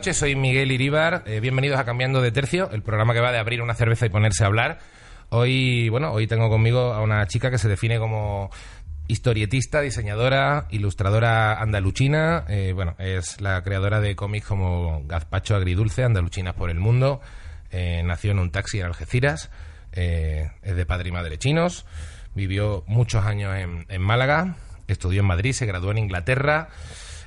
noches, soy Miguel Iríbar. Eh, bienvenidos a Cambiando de Tercio, el programa que va de abrir una cerveza y ponerse a hablar. Hoy, bueno, hoy tengo conmigo a una chica que se define como historietista, diseñadora, ilustradora andaluchina. Eh, bueno, es la creadora de cómics como Gazpacho Agridulce, Andaluchinas por el Mundo. Eh, nació en un taxi en Algeciras. Es de padre y madre chinos. Vivió muchos años en, en Málaga. Estudió en Madrid, se graduó en Inglaterra.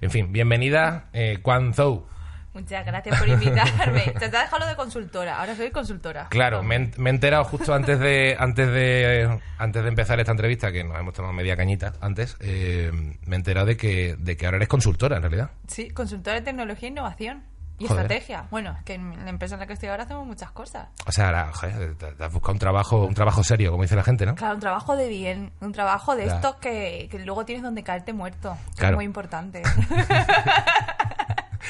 En fin, bienvenida, eh, Quan Zhou. Muchas gracias por invitarme. Te has dejado lo de consultora, ahora soy consultora. Claro, me, he- me he enterado justo antes de antes de antes de empezar esta entrevista, que nos hemos tomado media cañita antes, eh, me he enterado de que, de que ahora eres consultora, en realidad. Sí, consultora de tecnología e innovación. Y Joder. estrategia. Bueno, es que en la empresa en la que estoy ahora hacemos muchas cosas. O sea, ahora, joder, te, te has buscado un trabajo, un trabajo serio, como dice la gente, ¿no? Claro, un trabajo de bien, un trabajo de Ya. estos que, que luego tienes donde caerte muerto. Claro. Es muy importante.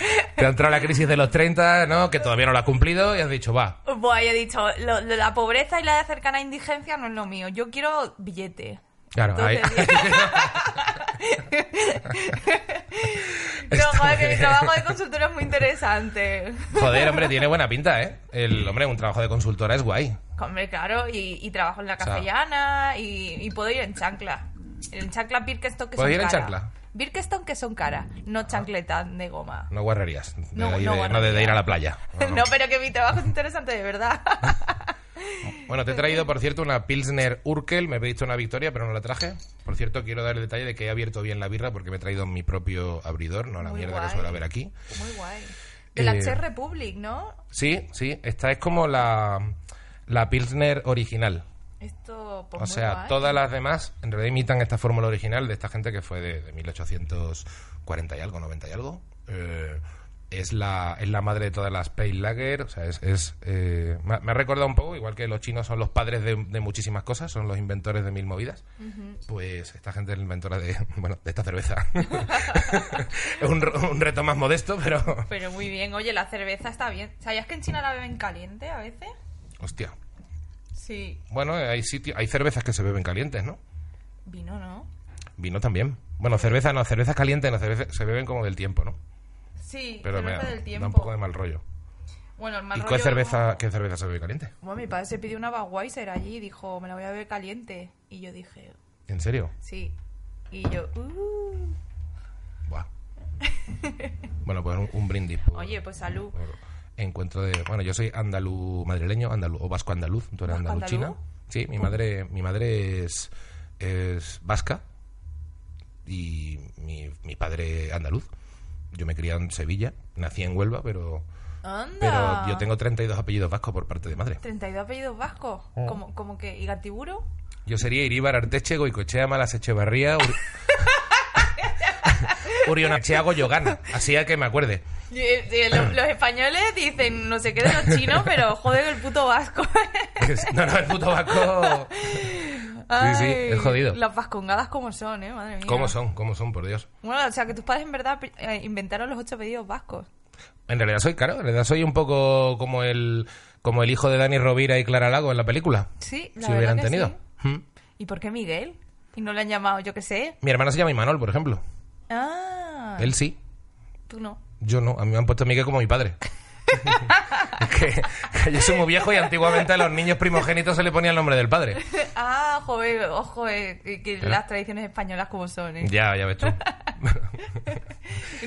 Te ha entrado la crisis de los 30, ¿no? Que todavía no la has cumplido y has dicho, va. Buah, he dicho, lo- lo- la pobreza y la de cercana indigencia no es lo mío. Yo quiero billete. Claro, ahí. No, joder, que mi trabajo de consultora es muy interesante. Joder, hombre, tiene buena pinta, ¿eh? El hombre, un trabajo de consultora es guay. Hombre, claro, y, y trabajo en la sea- castellana y, y puedo ir en chancla. En chancla Birkenstock que ¿Puedes son ir en chancla? Birkenstock que son cara, no chancletas de goma. No guarrerías. De, No, ahí no de- no de, guarrerías. de ir a la playa. No, pero que mi trabajo es interesante de verdad. Bueno, te he traído, por cierto, una Pilsner Urkel. Me he visto una victoria, pero no la traje. Por cierto, quiero dar el detalle de que he abierto bien la birra porque me he traído mi propio abridor, no la Muy mierda guay. que suele haber aquí. Muy guay. De la Eh, Czech Republic, ¿no? Sí, sí, esta es como la, la Pilsner original. Esto, pues o sea, todas las demás en realidad imitan esta fórmula original de esta gente que fue de, de 1840 y algo, 90 y algo. Eh, es la, es la madre de todas las Pale Lager. O sea, es, es, eh, me, ha- recordado un poco, igual que los chinos son los padres de, de muchísimas cosas, son los inventores de mil movidas. Pues esta gente es la inventora de, bueno, de esta cerveza. es un, un reto más modesto, pero... Pero muy bien, oye, la cerveza está bien. ¿Sabías que en China la beben caliente a veces? Hostia. Sí. Bueno, hay sitio, hay cervezas que se beben calientes, ¿no? Vino, ¿no? Vino también. Bueno, cerveza no, cervezas calientes no, cerveza, se beben como del tiempo, ¿no? Sí, Pero me cerveza da, del da tiempo. un poco de mal rollo. Bueno, el mal ¿Y rollo qué cerveza, como- qué cerveza se bebe caliente? Bueno, mi padre se pidió una Budweiser allí y dijo, me la voy a beber caliente. Y yo dije, ¿En serio? sí. Y yo, uh. Buah. bueno, pues un, un brindis. por- Oye, pues salud. por encuentro de... Bueno, yo soy andaluz madrileño, andaluz, o vasco andaluz. ¿Tú eres ¿Vasco andaluchina? Sí, mi madre, mi madre es, es vasca y mi, mi padre andaluz. Yo me crié en Sevilla, nací en Huelva, pero... Anda. Pero yo tengo 32 apellidos vascos por parte de madre. 32 apellidos vascos. Oh. Como, como que, ¿y Gatiburo? Yo sería Iríbar Arteche, Goicochea, Malas Echevarría, Uri... Urionachea, Goyogana. Así que me acuerde. Y los, los españoles dicen no sé qué de los chinos, pero joder, el puto vasco. No, no, el puto vasco... Sí, sí, es jodido. Las vascongadas como son, ¿eh? Madre mía. ¿Cómo son? ¿Cómo son, por Dios? Bueno, o sea, que tus padres en verdad eh, inventaron los ocho apellidos vascos. En realidad soy, claro, en realidad soy un poco como el como el hijo de Dani Rovira y Clara Lago en la película. Sí, la si hubieran que tenido. sí. Hmm. ¿Y por qué Miguel? Y no le han llamado, yo qué sé. Mi hermana se llama Imanol, por ejemplo. Ah, Él sí, tú no. yo no. A mí me han puesto Miguel como mi padre. Que, que yo soy muy viejo y antiguamente a los niños primogénitos se le ponía el nombre del padre. Ah, joder, ojo, eh, que, las tradiciones españolas como son, ¿eh? Ya, ya ves tú.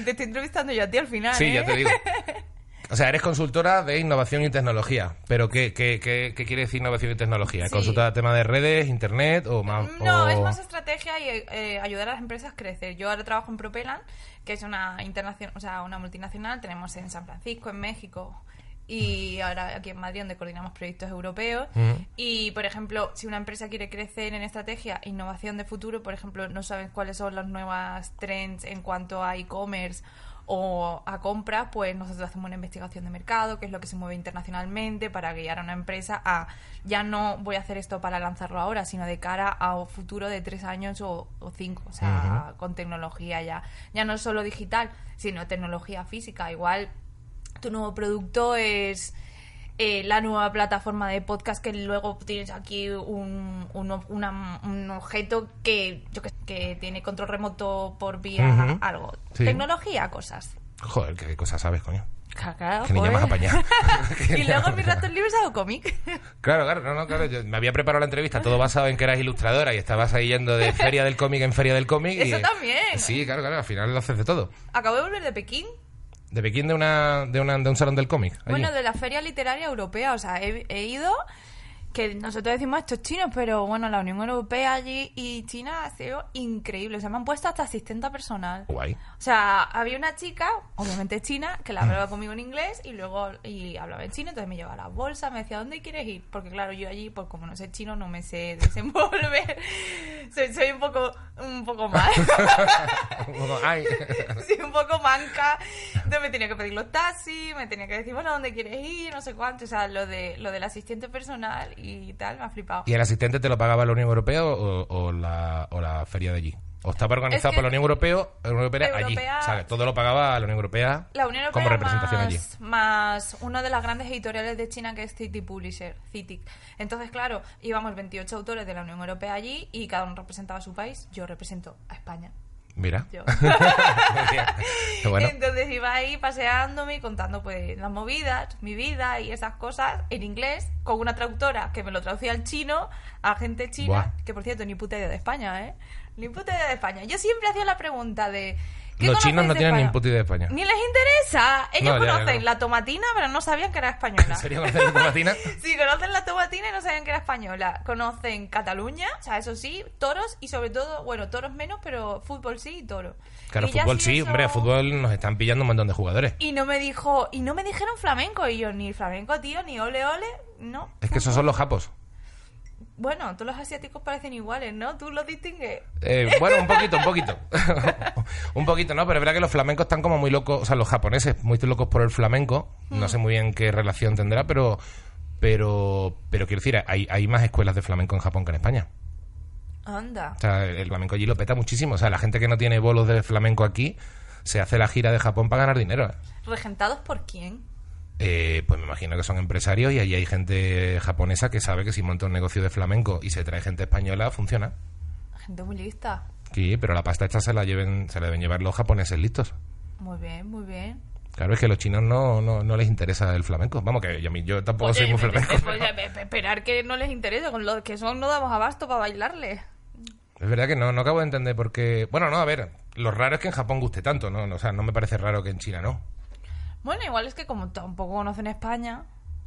Te estoy entrevistando yo a ti al final, Sí, ¿eh? ya te digo. O sea, eres consultora de innovación y tecnología. ¿Pero qué, qué, qué, qué quiere decir innovación y tecnología? Sí. ¿Consultora de tema de redes, internet o más...? No, o- es más estrategia y eh, ayudar a las empresas a crecer. Yo ahora trabajo en Propelan, que es una internacional, o sea, una multinacional. Tenemos en San Francisco, en México y ahora aquí en Madrid, donde coordinamos proyectos europeos. Ujú. Y, por ejemplo, si una empresa quiere crecer en estrategia, innovación de futuro, por ejemplo, no saben cuáles son las nuevas trends en cuanto a e-commerce o a compra, pues nosotros hacemos una investigación de mercado, qué es lo que se mueve internacionalmente para guiar a una empresa a ya no voy a hacer esto para lanzarlo ahora, sino de cara a un futuro de tres años o, o cinco, o sea, con tecnología ya. Ya no solo digital, sino tecnología física. Igual tu nuevo producto es eh, la nueva plataforma de podcast que luego tienes aquí un, un, una- un objeto que, yo que, que tiene control remoto por vía algo. Sí. Tecnología, cosas. Joder, qué cosas sabes, coño. Claro, Que niña joder. más apañada. y luego en mis ratos libres hago cómic. Claro, claro, no, no, claro. Yo me había preparado la entrevista todo basado en que eras ilustradora y estabas ahí yendo de feria del cómic en feria del cómic. y- Eso también. Sí, claro, claro. Al final lo haces de todo. Acabo de volver de Pekín. De Pekín de, una, de, una, de un salón del cómic. Bueno, de la Feria Literaria Europea, o sea, he, he ido, que nosotros decimos estos chinos, pero bueno, la Unión Europea allí y China ha sido increíble, o sea, me han puesto hasta asistenta personal. Guay. O sea, había una chica, obviamente china, que la hablaba conmigo en inglés y luego y hablaba en chino, entonces me llevaba las bolsas, me decía, ¿dónde quieres ir? Porque claro, yo allí, pues como no sé chino, no me sé desenvolver. soy, soy un poco un poco mal. Ay. sí, un poco manca. Entonces me tenía que pedir los taxis, me tenía que decir, bueno, ¿dónde quieres ir? No sé cuánto. O sea, lo, de, lo del asistente personal y tal, me ha flipado. ¿Y el asistente te lo pagaba la Unión Europea o, o la, o la feria de allí? ¿O estaba organizado Es que- por la Unión Europea, la Unión Europea, allí? O sea, todo lo pagaba la Unión Europea, La Unión Europea como representación más, allí. más una de las grandes editoriales de China que es City Publisher, CITIC. Entonces, claro, íbamos 28 autores de la Unión Europea allí y cada uno representaba a su país. Yo represento a España. Mira. Yo. Qué bueno. Entonces iba ahí paseándome y contando pues las movidas, mi vida y esas cosas en inglés con una traductora que me lo traducía al chino a gente china, Buah. que por cierto ni puta idea de España, ¿eh? Ni puta idea de España. Yo siempre hacía la pregunta de ¿qué Los chinos no tienen ni puta idea de España. Ni les interesa. Ellos No, ya, ya, conocen no. la tomatina, pero no sabían que era española. ¿En serio conoces la tomatina? Sí, conocen la tomatina y no sabían que era española. Conocen Cataluña, o sea, eso sí, toros y sobre todo, bueno, toros menos, pero fútbol sí y toro. Claro, Y fútbol sí, eso- hombre, a fútbol nos están pillando un montón de jugadores. Y no me dijo, y no me dijeron flamenco, y yo, ni flamenco, tío, ni ole ole, no. Es que esos son los japos. Bueno, todos los asiáticos parecen iguales, ¿no? Tú los distingues. Eh, bueno, un poquito, un poquito. un poquito, ¿no? Pero es verdad que los flamencos están como muy locos, o sea, los japoneses muy locos por el flamenco. Hmm. No sé muy bien qué relación tendrá, pero pero pero quiero decir, hay, hay más escuelas de flamenco en Japón que en España. Anda. O sea, el flamenco allí lo peta muchísimo. O sea, la gente que no tiene bolos de flamenco aquí se hace la gira de Japón para ganar dinero. ¿eh? ¿Regentados por quién? Eh, pues me imagino que son empresarios y allí hay gente japonesa que sabe que si monta un negocio de flamenco y se trae gente española, funciona. Gente muy lista. Sí, pero la pasta esta se la lleven, se la deben llevar los japoneses listos. Muy bien, muy bien. Claro, es que a los chinos no, no, no les interesa el flamenco. Vamos, que yo, yo tampoco soy muy Oye, flamenco. pues, pero- pe- esperar que no les interese, con los que son no damos abasto para bailarle. Es verdad que no, no acabo de entender por qué... Bueno, no, a ver, lo raro es que en Japón guste tanto, ¿no? O sea, no me parece raro que en China no. Bueno, igual es que como tampoco conocen España.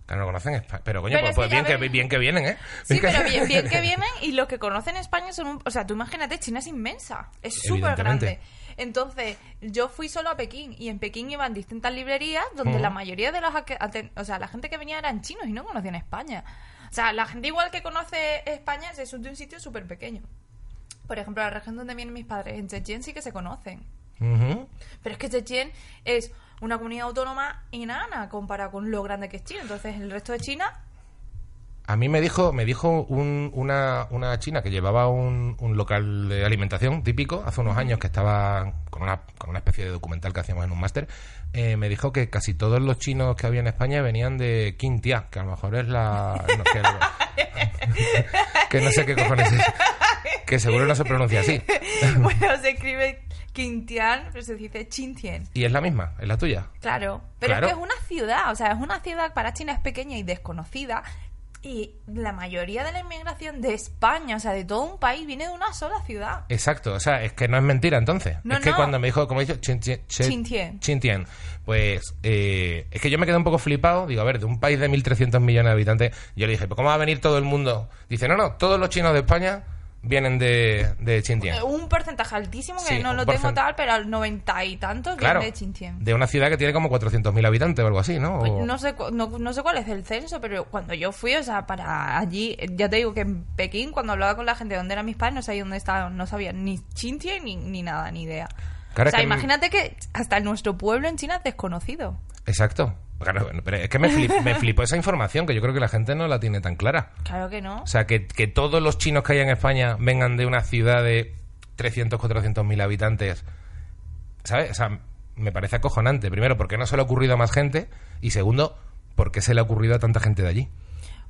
Claro, no conocen España. Pero coño, Pero pues, es pues bien, que, bien que vienen, ¿eh? Sí, que- pero bien, bien que vienen y los que conocen España son un... O sea, tú imagínate, China es inmensa, es súper grande. Entonces, yo fui solo a Pekín y en Pekín iban distintas librerías donde la mayoría de los... O sea, la gente que venía eran chinos y no conocían España. O sea, la gente igual que conoce España es de un sitio súper pequeño. Por ejemplo, la región donde vienen mis padres, en Chechén sí que se conocen. Pero es que Chechén es una comunidad autónoma enana comparada con lo grande que es China. Entonces, el resto de China A mí me dijo, me dijo un- una, una china que llevaba un, un local de alimentación típico hace unos años que estaba con una, con una especie de documental que hacíamos en un máster. eh, me dijo que casi todos los chinos que había en España venían de Quintia, que a lo mejor es la. no, que, que no sé qué cojones es. Que seguro no se pronuncia así. bueno, se escribe Quintian, pero se dice Chintien. Y es la misma, es la tuya. Claro, pero Claro. es que es una ciudad, o sea, es una ciudad para China es pequeña y desconocida. Y la mayoría de la inmigración de España, o sea, de todo un país, viene de una sola ciudad. Exacto, o sea, es que no es mentira entonces. No, es que no. cuando me dijo, como he dicho, Chin- Chin- Chin- Chintien. Chintien, pues eh, es que yo me quedé un poco flipado. Digo, a ver, de un país de 1.300 millones de habitantes, yo le dije, ¿pero cómo va a venir todo el mundo? Dice, no, no, todos los chinos de España vienen de, de Chintien. Eh, Un porcentaje altísimo que Sí, no lo tengo tal, pero al noventa y tantos Claro, viene de Chintien. de una ciudad que tiene como 400.000 habitantes o algo así, ¿no? Pues no sé, no, no sé cuál es el censo, pero cuando yo fui, o sea, para allí, ya te digo que en Pekín, cuando hablaba con la gente de dónde eran mis padres, no sabía dónde estaban, no sabía ni Chintien ni, ni nada, ni idea. Claro, o sea, que- imagínate que hasta nuestro pueblo en China es desconocido. Exacto. Claro, bueno, pero es que me, flip- me flipó esa información, que yo creo que la gente no la tiene tan clara. Claro que no. O sea, que, que todos los chinos que hay en España vengan de una ciudad de 300, 400 mil habitantes, ¿sabes? O sea, me parece acojonante. Primero, porque no se le ha ocurrido a más gente. Y segundo, porque se le ha ocurrido a tanta gente de allí.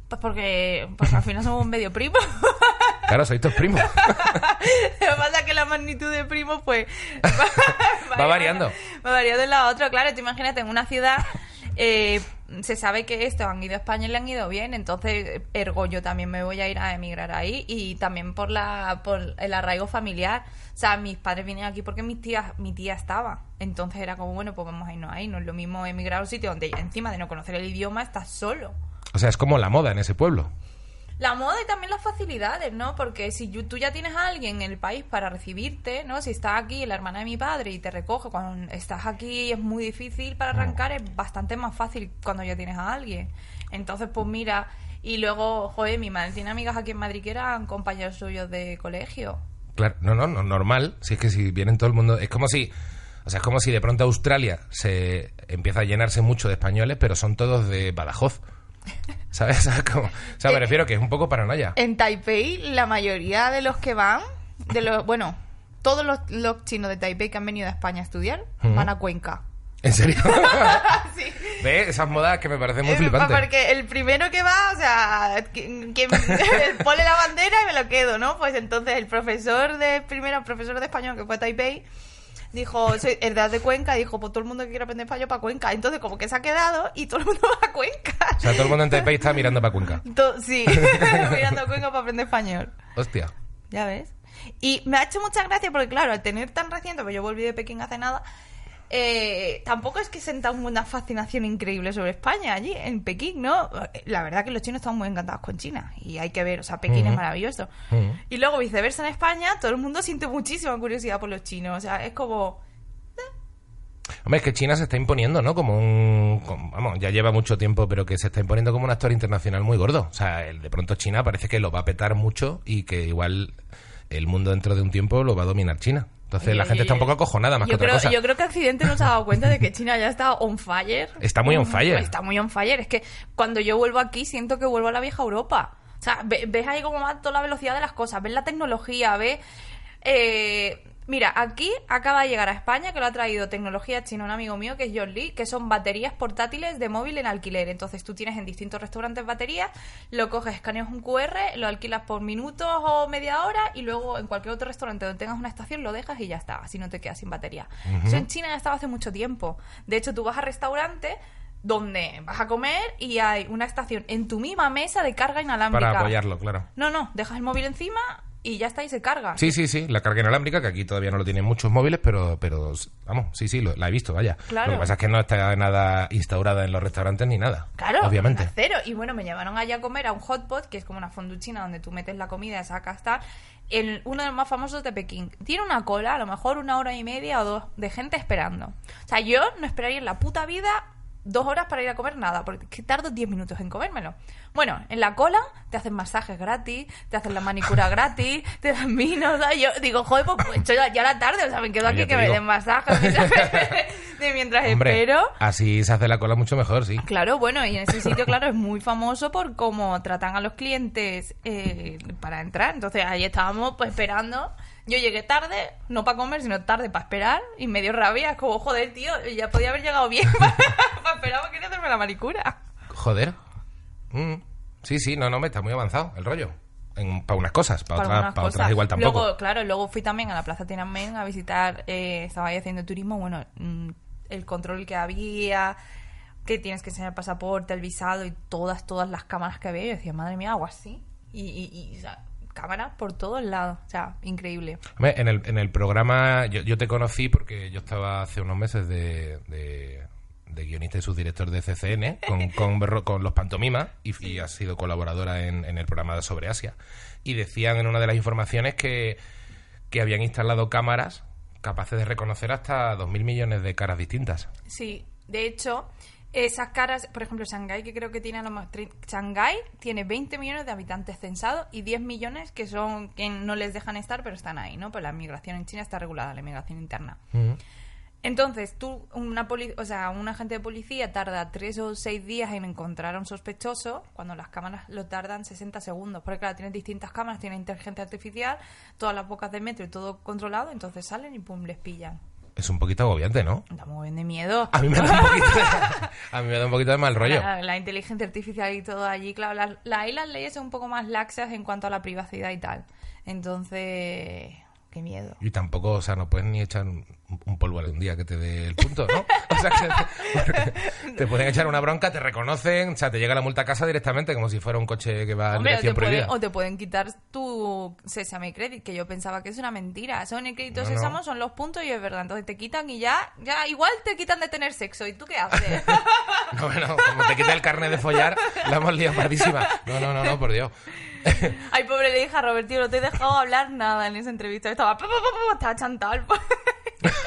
Pues porque pues al final somos un medio primo. Claro, sois tus primos. Lo que pasa es que la magnitud de primo, pues. Va, Va variando. Va variando en la otra, claro. Tú imagínate, en una ciudad. eh, se sabe que estos han ido a España y le han ido bien, entonces, ergo, yo también me voy a ir a emigrar ahí y también por la por el arraigo familiar. O sea, mis padres vienen aquí porque mis tías, mi tía estaba. Entonces era como, bueno, pues vamos a irnos ahí. No es lo mismo emigrar a un sitio donde encima de no conocer el idioma estás solo. O sea, es como la moda en ese pueblo. La moda y también las facilidades, ¿no? Porque si tú ya tienes a alguien en el país para recibirte, ¿no? Si está aquí la hermana de mi padre y te recoge cuando estás aquí es muy difícil para arrancar, es bastante más fácil cuando ya tienes a alguien. Entonces, pues mira, y luego, joder, mi madre tiene amigas aquí en Madrid que eran compañeros suyos de colegio. Claro, no, no, no, normal. Si es que si vienen todo el mundo. Es como si. O sea, es como si de pronto Australia se empieza a llenarse mucho de españoles, pero son todos de Badajoz. ¿Sabes? O sea, como- o sea, me Eh, refiero que es un poco paranoia. En Taipei, la mayoría de los que van, de los, bueno, todos los, los chinos de Taipei que han venido a España a estudiar, van a Cuenca. ¿En serio? Sí. ¿Ves? Esas modas que me parecen muy Eh, flipantes. Porque el primero que va, o sea, que, que pone la bandera y me lo quedo, ¿no? Pues entonces el profesor de primero, el profesor de español que fue a Taipei, dijo, soy edad de Cuenca, dijo, pues todo el mundo que quiera aprender español para Cuenca. Entonces como que se ha quedado y todo el mundo va a Cuenca. O sea, todo el mundo en Taipei está mirando para Cuenca. To- sí, mirando a Cuenca para aprender español. Hostia. Ya ves. Y me ha hecho mucha gracia porque, claro, al tener tan reciente, pues yo volví de Pekín hace nada, eh, tampoco es que sientan una fascinación increíble sobre España allí, en Pekín, ¿no? La verdad que los chinos están muy encantados con China y hay que ver, o sea, Pekín es maravilloso. Y luego, viceversa, en España, todo el mundo siente muchísima curiosidad por los chinos, o sea, es como... Hombre, es que China se está imponiendo, ¿no? Como un... como- vamos, ya lleva mucho tiempo, pero que se está imponiendo como un actor internacional muy gordo. O sea, el, de pronto China parece que lo va a petar mucho y que igual el mundo dentro de un tiempo lo va a dominar China. Entonces la gente está un poco acojonada más que otra creo, cosa. yo creo que Accidente no se ha dado cuenta de que China ya está on fire. Está muy on fire. Está muy on fire. Es que cuando yo vuelvo aquí siento que vuelvo a la vieja Europa. O sea, ve- ves ahí como va toda la velocidad de las cosas, ves la tecnología, ves... eh, mira, aquí acaba de llegar a España, que lo ha traído tecnología china un amigo mío, que es John Lee, que son baterías portátiles de móvil en alquiler. Entonces tú tienes en distintos restaurantes baterías, lo coges, escaneas un QR, lo alquilas por minutos o media hora y luego en cualquier otro restaurante donde tengas una estación lo dejas y ya está, así no te quedas sin batería. Eso en China ya estaba hace mucho tiempo. De hecho, tú vas a restaurantes donde vas a comer y hay una estación en tu misma mesa de carga inalámbrica. Para apoyarlo, claro. No, no, dejas el móvil encima y ya está y se carga. Sí, sí, sí, la carga inalámbrica, que aquí todavía no lo tienen muchos móviles, pero, pero vamos, sí, sí, lo- la he visto, vaya. Claro. Lo que pasa es que no está nada instaurada en los restaurantes ni nada. Claro, Obviamente. Cero. Y bueno, me llevaron allá a comer a un hotpot, que es como una fonduchina donde tú metes la comida, sacas tal. El, uno de los más famosos de Pekín. Tiene una cola, a lo mejor una hora y media o dos, de gente esperando. O sea, yo no esperaría en la puta vida dos horas para ir a comer nada, porque es que tardo 10 minutos en comérmelo. Bueno, en la cola te hacen masajes gratis, te hacen la manicura gratis, te dan vino, o sea, yo digo, joder, pues, pues ya, ya la tarde, o sea, me quedo Oye, aquí que me den masajes de mientras Hombre, espero. así se hace la cola mucho mejor, sí. Claro, bueno, y en ese sitio, claro, es muy famoso por cómo tratan a los clientes eh, para entrar. Entonces ahí estábamos pues esperando. Yo llegué tarde, no para comer, sino tarde para esperar, y me dio rabia. Es como, joder, tío, ya podía haber llegado bien para, esperar, porque quería hacerme la manicura. Joder. Mm. Sí, sí, no, no, me está muy avanzado el rollo. para unas cosas, para, otras, para otras cosas. igual tampoco. Luego, claro, luego fui también a la Plaza Tiananmen a visitar, eh, estaba ahí haciendo turismo, bueno, mm, el control que había, que tienes que enseñar el pasaporte, el visado y todas, todas las cámaras que había. Yo decía, madre mía, algo así. Y, y, y o sea, cámaras por todos lados. O sea, increíble. En el, en el programa yo, yo te conocí porque yo estaba hace unos meses de, de, de guionista y subdirector de CCN con, con, los pantomimas y, y has sido colaboradora en, en el programa sobre Asia. Y decían en una de las informaciones que, que habían instalado cámaras capaces de reconocer hasta 2.000 millones de caras distintas. Sí, de hecho, esas caras, por ejemplo, Shanghái, que creo que tiene a lo más. tre- Shanghái tiene 20 millones de habitantes censados y 10 millones que son que no les dejan estar, pero están ahí, ¿no? Pues la migración en China está regulada, la migración interna. Entonces, tú, una poli- o sea, un agente de policía tarda tres o seis días en encontrar a un sospechoso, cuando las cámaras lo tardan 60 segundos. Porque, claro, tienen distintas cámaras, tienen inteligencia artificial, todas las bocas de metro y todo controlado, entonces salen y pum, les pillan. Es un poquito agobiante, ¿no? Da muy bien de miedo. A mí me da un poquito de, a mí me da un poquito de mal rollo. La, la inteligencia artificial y todo allí, claro, las, la- ahí las leyes son un poco más laxas en cuanto a la privacidad y tal. Entonces, qué miedo. Y tampoco, o sea, no puedes ni echar un, un polvo un día que te dé el punto, ¿no? O sea, que te pueden echar una bronca, te reconocen, o sea, te llega la multa a casa directamente como si fuera un coche que va en Hombre, o te, dirección pueden, o te pueden quitar tu Sesame Credit, que yo pensaba que es una mentira. Son el crédito No, no. Sésamo, son los puntos y es verdad. Entonces te quitan y ya, ya igual te quitan de tener sexo. ¿Y tú qué haces? No, bueno, como te quita el carnet de follar, la hemos liado pardísima. No, no, no, no, por Dios. Ay, pobre, le dije a Robert, tío, no te he dejado hablar nada en esa entrevista. Estaba, estaba chantal.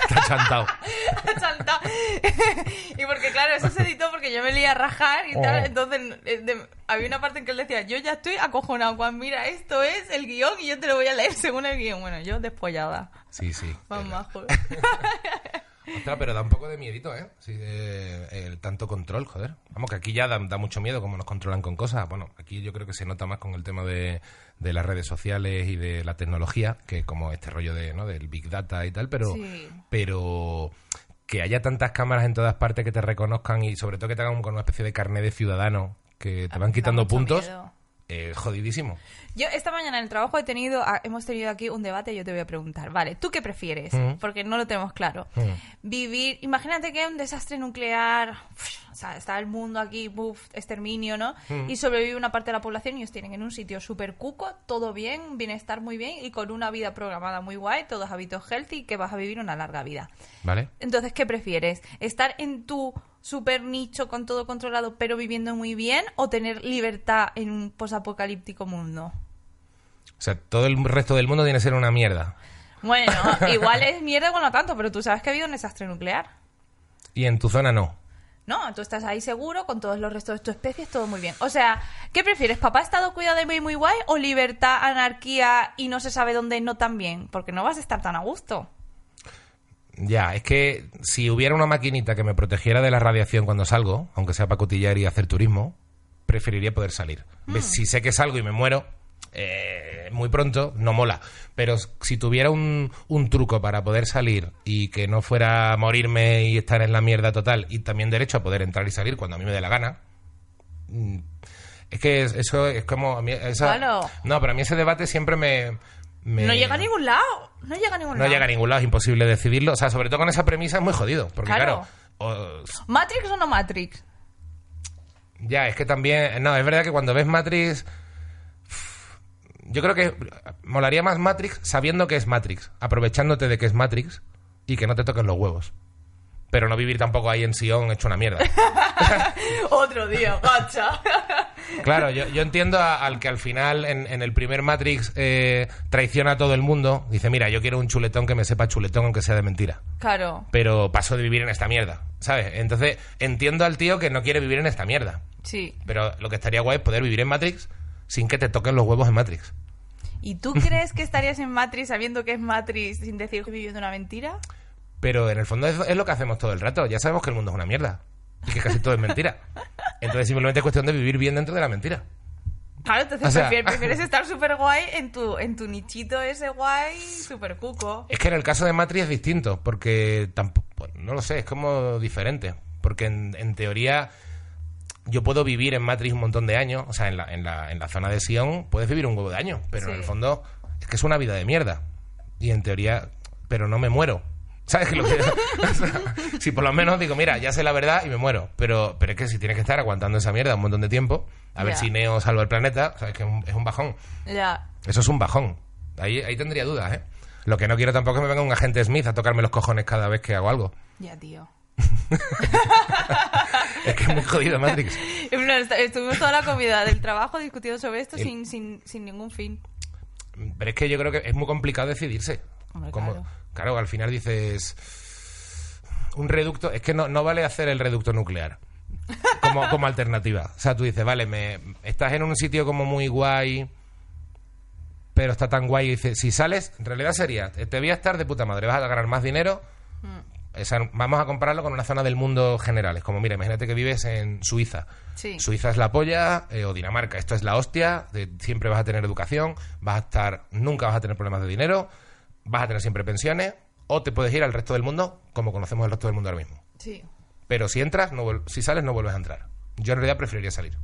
Está chantado. Saltado. y porque, claro, eso se editó porque yo me lié a rajar y tal. Oh. Entonces, eh, de- había una parte en que él decía, yo ya estoy acojonado, Juan, mira, esto es el guion y yo te lo voy a leer según el guion. Bueno, yo despollada. Sí, sí. Juan Majo. Ostras, pero da un poco de miedito, ¿eh? Sí, de- el tanto control, joder. Vamos, que aquí ya da, da mucho miedo cómo nos controlan con cosas. Bueno, aquí yo creo que se nota más con el tema de, de las redes sociales y de la tecnología, que como este rollo de, ¿no? del Big Data y tal, pero, Sí. pero que haya tantas cámaras en todas partes que te reconozcan y sobre todo que te hagan con una especie de carnet de ciudadano que te A van quitando puntos, miedo. Eh, jodidísimo. Yo esta mañana en el trabajo he tenido, ah, hemos tenido aquí un debate y yo te voy a preguntar, vale, ¿tú qué prefieres? Mm. Porque no lo tenemos claro. Vivir, imagínate que hay un desastre nuclear, uf, o sea, está el mundo aquí, buf, exterminio, ¿no? Y sobrevive una parte de la población y ellos tienen en un sitio súper cuco, todo bien, bienestar muy bien y con una vida programada muy guay, todos hábitos healthy, que vas a vivir una larga vida. ¿Vale? Entonces, ¿qué prefieres? ¿Estar en tu super nicho con todo controlado pero viviendo muy bien o tener libertad en un posapocalíptico mundo? O sea, todo el resto del mundo tiene que ser una mierda. Bueno, igual es mierda igual no tanto, pero tú sabes que ha habido un desastre nuclear. Y en tu zona no. No, tú estás ahí seguro con todos los restos de tu especie, todo muy bien. O sea, ¿qué prefieres? ¿Papá ha estado cuidado de mí muy guay o libertad, anarquía y no se sabe dónde no tan bien? Porque no vas a estar tan a gusto. Ya, es que si hubiera una maquinita que me protegiera de la radiación cuando salgo, aunque sea para cotillar y hacer turismo, preferiría poder salir. ¿Ves? Si sé que salgo y me muero, eh, muy pronto, no mola. Pero si tuviera un, un truco para poder salir y que no fuera morirme y estar en la mierda total, y también derecho a poder entrar y salir cuando a mí me dé la gana, mm, es que es- eso es como... a mí esa- Claro. No, pero a mí ese debate siempre me... me- No llega a ningún lado. No llega a ningún no lado. llega a ningún lado, es imposible decidirlo. O sea, sobre todo con esa premisa es muy jodido. Porque Claro. ¿Matrix o no Matrix? ya, es que también... No, es verdad que cuando ves Matrix... Yo creo que molaría más Matrix sabiendo que es Matrix, aprovechándote de que es Matrix y que no te toquen los huevos. Pero no vivir tampoco ahí en Sion hecho una mierda. Otro día, gacha. Claro, yo, yo entiendo a- al que al final en, en el primer Matrix eh, traiciona a todo el mundo. Dice, mira, yo quiero un chuletón que me sepa chuletón aunque sea de mentira. claro, pero paso de vivir en esta mierda, ¿sabes? Entonces entiendo al tío que no quiere vivir en esta mierda, sí. pero lo que estaría guay es poder vivir en Matrix sin que te toquen los huevos en Matrix. ¿Y tú crees que estarías en Matrix sabiendo que es Matrix sin decir que viviendo una mentira? Pero en el fondo es, es lo que hacemos todo el rato, ya sabemos que el mundo es una mierda y que casi todo es mentira. Entonces simplemente es cuestión de vivir bien dentro de la mentira. Claro, entonces O sea- prefieres, prefieres estar súper guay en tu, en tu nichito ese guay, súper cuco. Es que en el caso de Matrix es distinto, porque tampoco, no lo sé, es como diferente. Porque en, en teoría yo puedo vivir en Matrix un montón de años, o sea, en la, en la, en la zona de Sion puedes vivir un huevo de años, pero en el fondo es que es una vida de mierda. Y en teoría, pero no me muero. ¿Sabes qué lo que o sea, Si por lo menos digo, mira, ya sé la verdad y me muero. Pero, pero es que si tienes que estar aguantando esa mierda un montón de tiempo, a ver si Neo salva el planeta, ¿sabes? Que es un, es un bajón. Ya. Eso es un bajón. Ahí, ahí tendría dudas, ¿eh? Lo que no quiero tampoco es que me venga un agente Smith a tocarme los cojones cada vez que hago algo. Ya, tío. Es que es muy jodido Matrix. Est- Estuvimos toda la comida del trabajo discutiendo sobre esto El- sin, sin, sin ningún fin. Pero es que yo creo que es muy complicado decidirse. Hombre, Como- claro. Claro, al final dices. Un reducto. Es que no, no vale hacer el reducto nuclear. Como, como alternativa. O sea, tú dices, vale, me, estás en un sitio como muy guay. Pero está tan guay. Y dices, si sales, en realidad sería. Te voy a estar de puta madre. Vas a ganar más dinero. Sea, vamos a compararlo con una zona del mundo general. Es como, mira, imagínate que vives en Suiza. Sí. Suiza es la polla eh, o Dinamarca. Esto es la hostia. de- siempre vas a tener educación. Vas a estar. Nunca vas a tener problemas de dinero. Vas a tener siempre pensiones. O te puedes ir al resto del mundo como conocemos el resto del mundo ahora mismo. Sí. Pero si entras, no si sales, no vuelves a entrar. Yo en realidad preferiría salir.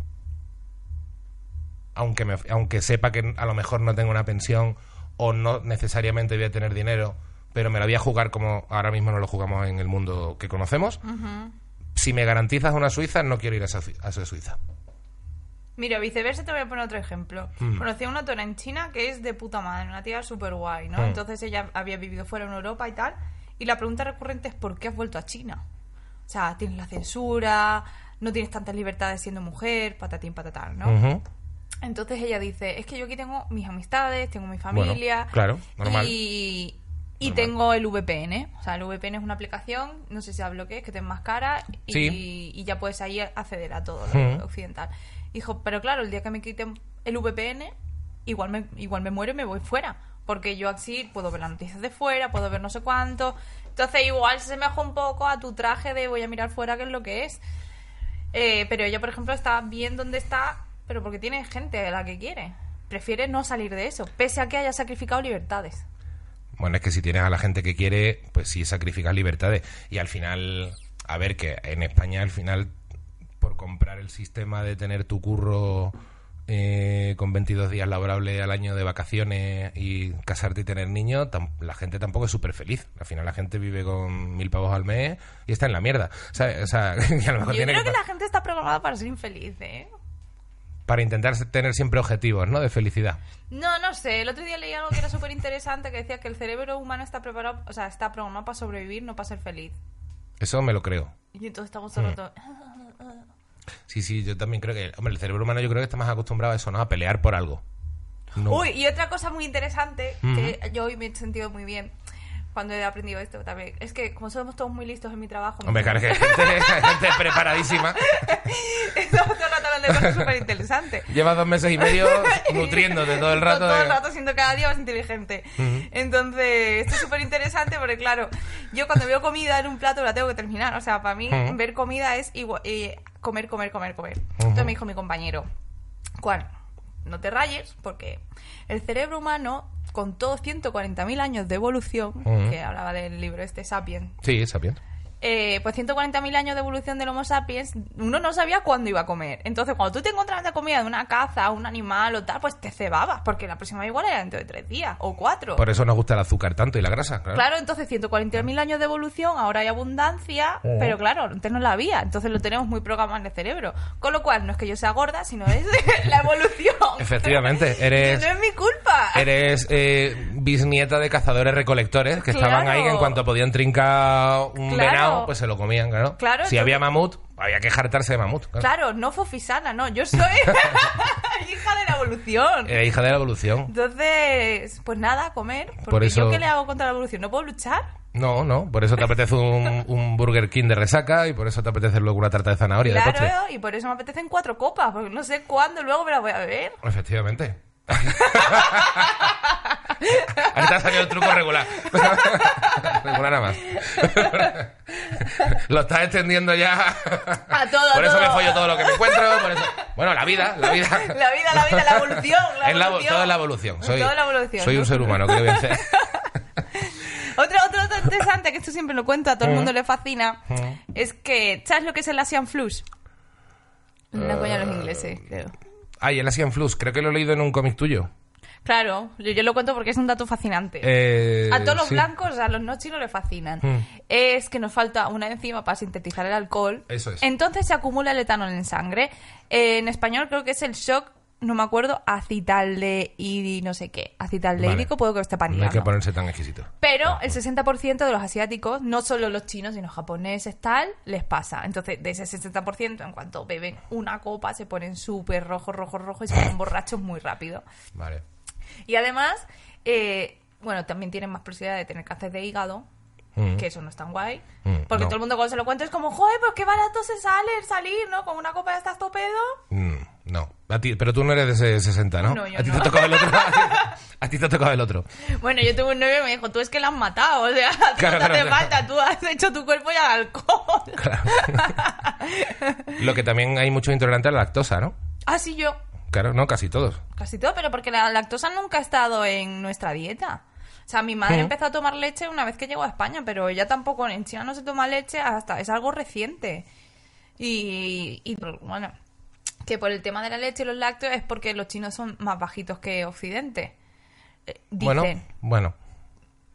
Aunque, me, aunque sepa que a lo mejor no tengo una pensión o no necesariamente voy a tener dinero, pero me la voy a jugar como ahora mismo no lo jugamos en el mundo que conocemos. Si me garantizas una Suiza, no quiero ir a esa, a esa Suiza. Mira, viceversa te voy a poner otro ejemplo. Mm. Conocí a una tona en China que es de puta madre, una tía súper guay, ¿no? Mm. Entonces ella había vivido fuera en Europa y tal. Y la pregunta recurrente es ¿por qué has vuelto a China? O sea, tienes la censura, no tienes tantas libertades siendo mujer, patatín, patatán, ¿no? Entonces ella dice, es que yo aquí tengo mis amistades, tengo mi familia. claro, normal. Y, y Normal. tengo el VPN. O sea, el VPN es una aplicación, no sé si sabes lo que es, que te enmascara y, Sí. y ya puedes ahí acceder a todo lo occidental. Dijo, pero claro, el día que me quiten el VPN, igual me, igual me muero y me voy fuera. Porque yo así puedo ver las noticias de fuera, puedo ver no sé cuánto. Entonces igual se asemeja un poco a tu traje de voy a mirar fuera qué es lo que es. Eh, pero ella, por ejemplo, está bien donde está, pero porque tiene gente a la que quiere. Prefiere no salir de eso, pese a que haya sacrificado libertades. Bueno, es que si tienes a la gente que quiere, pues sí sacrificas libertades. Y al final, a ver, que en España al final, por comprar el sistema de tener tu curro eh, con 22 días laborables al año de vacaciones y casarte y tener niños, la gente tampoco es súper feliz. Al final la gente vive con mil pavos al mes y está en la mierda. ¿sabes? O sea, que a lo mejor Yo tiene creo que la gente está programada para ser infeliz, ¿eh? para intentar tener siempre objetivos, ¿no? De felicidad. No, no sé. El otro día leí algo que era súper interesante que decía que el cerebro humano está preparado, o sea, está programado para sobrevivir, no para ser feliz. Eso me lo creo. Y entonces estamos todo. Sí, sí, yo también creo que... Hombre, el cerebro humano yo creo que está más acostumbrado a eso, ¿no? A pelear por algo. No. Uy, y otra cosa muy interesante que yo hoy me he sentido muy bien cuando he aprendido esto también. Es que como somos todos muy listos en mi trabajo... Hombre, claro, que hay gente, hay gente preparadísima. Estamos todo el rato hablando de cosas súper interesantes. Lleva dos meses y medio nutriéndote todo el rato. Todo de- el rato siendo cada día más inteligente. Entonces, esto es súper interesante porque, claro, yo cuando veo comida en un plato la tengo que terminar. O sea, para mí, ver comida es igual, eh, comer, comer, comer, comer. Entonces me dijo mi compañero, ¿cuál? No te rayes, porque el cerebro humano, con todos 140.000 años de evolución, que hablaba del libro este Sapiens, Sí, sapiens. eh, pues 140.000 años de evolución del Homo sapiens, uno no sabía cuándo iba a comer. Entonces, cuando tú te encontrabas de comida de una caza, un animal o tal, pues te cebabas, porque la próxima igual era dentro de tres días o cuatro. Por eso nos gusta el azúcar tanto y la grasa, claro. Claro, entonces 140.000 años de evolución, ahora hay abundancia, pero claro, antes no la había, entonces lo tenemos muy programado en el cerebro. Con lo cual, no es que yo sea gorda, sino es la evolución. Efectivamente, eres- Que no es mi culpa. Eres eh, bisnieta de cazadores-recolectores que estaban ahí que en cuanto podían trincar un Claro. venado, pues se lo comían, claro. Claro, si había mamut, había que jartarse de mamut. claro. Claro, no fofisana, no, yo soy hija de la evolución. Era hija de la evolución. Entonces, pues nada, comer. Porque Por eso- yo qué le hago contra la evolución, no puedo luchar. No, no, por eso te apetece un, un Burger King de resaca y por eso te apetece luego una tarta de zanahoria de. Claro, y por eso me apetecen cuatro copas, porque no sé cuándo luego me las voy a beber. Efectivamente. Ahorita ha salido el truco regular. regular nada más. lo estás extendiendo ya. A todo, a Por eso todo. me follo todo lo que me encuentro. por eso- Bueno, la vida, la vida. La vida, la vida, la evolución. La Es la- evolución. todo es la evolución. Soy, Todo la evolución. soy un ser humano, ¿qué voy a hacer? Otro, otro dato interesante, que esto siempre lo cuento, a todo el mundo le fascina, es que, ¿sabes lo que es el Asian Flux? La coña de los ingleses, creo. Ay, el Asian Flux, creo que lo he leído en un cómic tuyo. Claro, yo, yo lo cuento porque es un dato fascinante. Eh, a todos los sí. blancos, a los no chinos le fascinan. Mm. Es que nos falta una enzima para sintetizar el alcohol. Eso es. Entonces se acumula el etanol en sangre. Eh, en español creo que es el shock, no me acuerdo, acetaldehidi no sé qué. Acetaldehídico Vale. puedo que esté No hay que ponerse tan exquisito. Pero el 60% de los asiáticos, no solo los chinos, sino japoneses, tal, les pasa. Entonces, de ese 60%, en cuanto beben una copa, se ponen súper rojo, rojo, rojo y se ponen borrachos muy rápido. Vale. Y además, eh, bueno, también tienen más posibilidad de tener cáncer de hígado, Mm. que eso no es tan guay. Mm, porque no. todo el mundo cuando se lo cuenta es como, joder, pues qué barato se sale el salir, ¿no? Con una copa de estas topedo. Mm, no. A ti, pero tú no eres de ese 60, ¿no? No, yo a ti no. te ha tocado el otro. a ti te ha tocado el otro. Bueno, yo tuve un novio que me dijo, tú es que la has matado, o sea, Claro, no te claro, hace claro. falta, tú has hecho tu cuerpo ya al alcohol. Claro. Lo que también hay mucho intolerante a la lactosa, ¿no? Ah, sí, yo. Claro, no, casi todos. Casi todo, pero porque la lactosa nunca ha estado en nuestra dieta. O sea, mi madre empezó a tomar leche una vez que llegó a España, pero ella tampoco, en China no se toma leche hasta, es algo reciente. Y, y, bueno, que por el tema de la leche y los lácteos es porque los chinos son más bajitos que Occidente. Eh, Dicen. Bueno, bueno.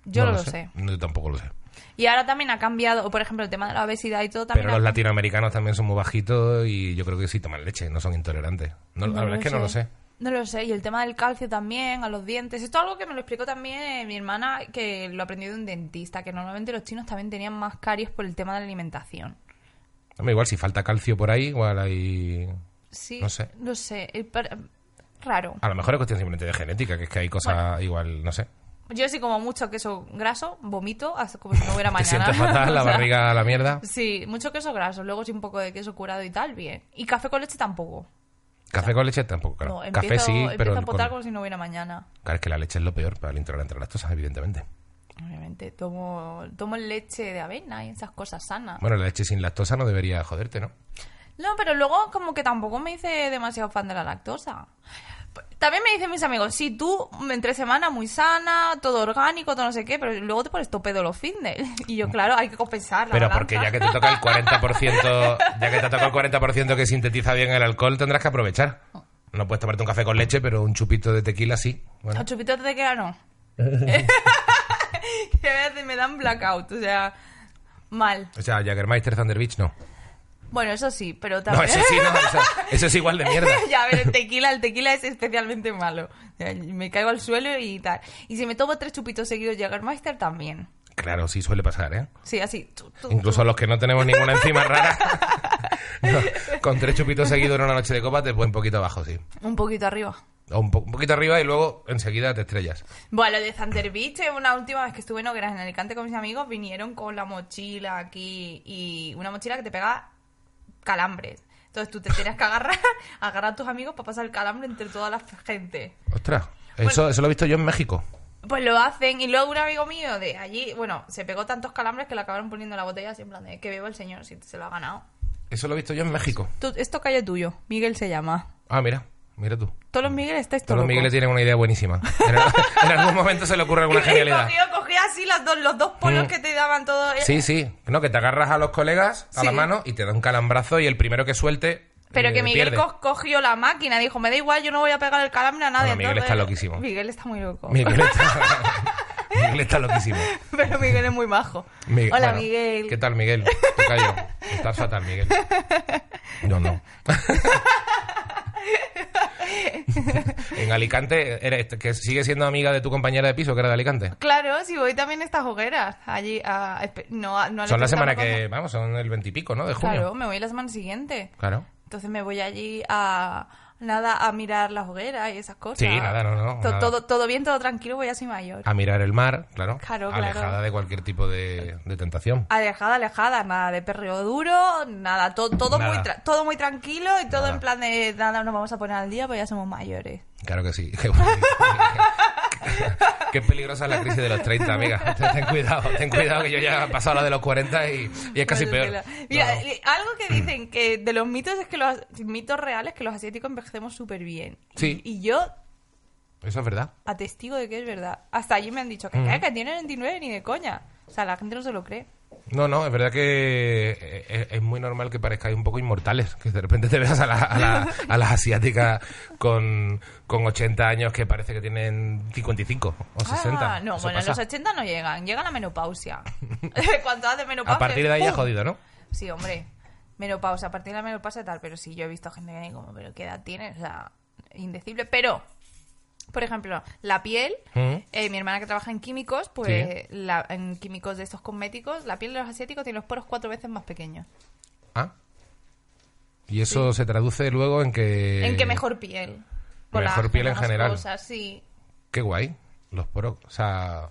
Yo no no lo sé. No, Yo tampoco lo sé. Y ahora también ha cambiado, por ejemplo, el tema de la obesidad y todo también. Pero ha- los latinoamericanos también son muy bajitos y yo creo que sí toman leche, no son intolerantes. No, la verdad es que no lo sé. No lo sé. Y el tema del calcio también, a los dientes. Esto es algo que me lo explicó también mi hermana, que lo aprendió de un dentista, que normalmente los chinos también tenían más caries por el tema de la alimentación. Hombre, igual si falta calcio por ahí, igual hay... Sí. No sé. No sé. el Raro. A lo mejor es cuestión simplemente de genética, que es que hay cosas igual, no sé. Yo sí como mucho queso graso, vomito, como si no hubiera Te mañana. sientes fatal, la O sea, barriga a la mierda. Sí, mucho queso graso, luego sí un poco de queso curado y tal, bien. Y café con leche tampoco. Café con leche tampoco, claro. No, Café empiezo, sí, empiezo pero... a potar como si no hubiera mañana. Claro, es que la leche es lo peor para el intolerante a la lactosa, evidentemente. Obviamente, tomo, tomo leche de avena y esas cosas sanas. Bueno, la leche sin lactosa no debería joderte, ¿no? No, pero luego como que tampoco me hice demasiado fan de la lactosa. También me dicen mis amigos, sí, tú entre semana muy sana, todo orgánico, todo no sé qué, pero luego te pones tope de los fitness. Y yo, claro, hay que compensar Pero balanza. porque ya que te toca el 40%, ya que te toca el 40% que sintetiza bien el alcohol, tendrás que aprovechar. No puedes tomarte un café con leche, pero un chupito de tequila sí. Bueno, A chupitos de tequila no. que a veces me dan blackout, o sea, mal. o sea, Jagermeister Thunder Beach no. Bueno, eso sí, pero No, también... eso sí, no. Eso, eso es igual de mierda. ya, pero el tequila, el tequila es especialmente malo. Me caigo al suelo y tal. Y si me tomo tres chupitos seguidos Jägermeister, también. Claro, sí suele pasar, ¿eh? Sí, así. Incluso los que no tenemos ninguna enzima rara. no, con tres chupitos seguidos en una noche de copa te ponen un poquito abajo, sí. Un poquito arriba. O un, po- un poquito arriba y luego enseguida te estrellas. Bueno, lo de Thunder Beach, una última vez que estuve en Ogras, en Alicante con mis amigos, vinieron con la mochila aquí y una mochila que te pega calambres. Entonces tú te tienes que agarrar, agarrar a tus amigos para pasar el calambre entre toda la gente. Ostras, eso, eso lo he visto yo en México. Pues lo hacen y luego un amigo mío de allí, bueno, se pegó tantos calambres que le acabaron poniendo en la botella así en plan de que beba el señor si se lo ha ganado. Eso lo he visto yo en México. Tú- esto callo tuyo, Miguel se llama. Ah, mira, mira tú. Todos los Miguel estáis Todos los Migueles tienen una idea buenísima. En, en algún momento se le ocurre alguna genialidad. Cogió, cogió así los dos, los dos polos Mm. que te daban todo. Sí, sí. No, que te agarras a los colegas a Sí. la mano y te da un calambrazo y el primero que suelte. Pero eh, que Miguel pierde. cogió la máquina, dijo, me da igual, yo no voy a pegar el calambre a nadie. Bueno, Miguel está loquísimo. Miguel está muy loco. Miguel está, Miguel está loquísimo. Pero Miguel es muy majo. Hola, bueno, Miguel. ¿Qué tal, Miguel? Te callo. Estás fatal, Miguel. No, no. en Alicante, eres, que sigue siendo amiga de tu compañera de piso, que era de Alicante. Claro, si voy también a estas hogueras. Allí a... No, a- no Son la semana que, vamos, son el veintipico, ¿no? De junio. Claro, me voy la semana siguiente. Claro. Entonces me voy allí a... Nada, a mirar las hogueras y esas cosas. Sí, nada, no, no, To- nada. Todo, todo bien, todo tranquilo, voy a ser mayor. A mirar el mar, claro. Claro, claro. Alejada de cualquier tipo de, de tentación. Alejada, alejada, nada de perreo duro, nada, to- todo, Nada. muy tra- todo muy tranquilo y todo Nada. en plan de nada, nos vamos a poner al día, pues ya somos mayores. Claro que sí. Qué, peligrosa es la crisis de los 30, amiga. Ten cuidado, ten cuidado que yo ya he pasado la de los 40 y, y es casi peor. Mira, No, eh, algo que dicen que de los mitos es que los mitos reales que los asiáticos envejecemos súper bien. Sí. Y, y yo Eso es verdad. atestigo de que es verdad. Hasta allí me han dicho que, Mm. "¿Qué? que tienen 29 ni de coña. O sea, la gente no se lo cree. No, no, es verdad que eh, es, es muy normal que parezcáis un poco inmortales, que de repente te veas a, la- a la- a las asiáticas con, con 80 años que parece que tienen 55 o 60. Ah, no, bueno, pasa. los 80 no llegan, llega la menopausia. Cuanto hace menopausia. A partir de ahí ya ¡pum! jodido, ¿no? Sí, hombre. Menopausia, a partir de la menopausia tal, pero sí, yo he visto gente que como, pero ¿qué edad tienes? O sea, indecible. Pero, por ejemplo, la piel, Mm. eh, mi hermana que trabaja en químicos, pues Sí. la- en químicos de estos cosméticos, la piel de los asiáticos tiene los poros cuatro veces más pequeños. Ah. Y eso se traduce luego en que... en qué mejor piel. mejor piel en general. Cosas, sí. Qué guay. Los poros. O sea...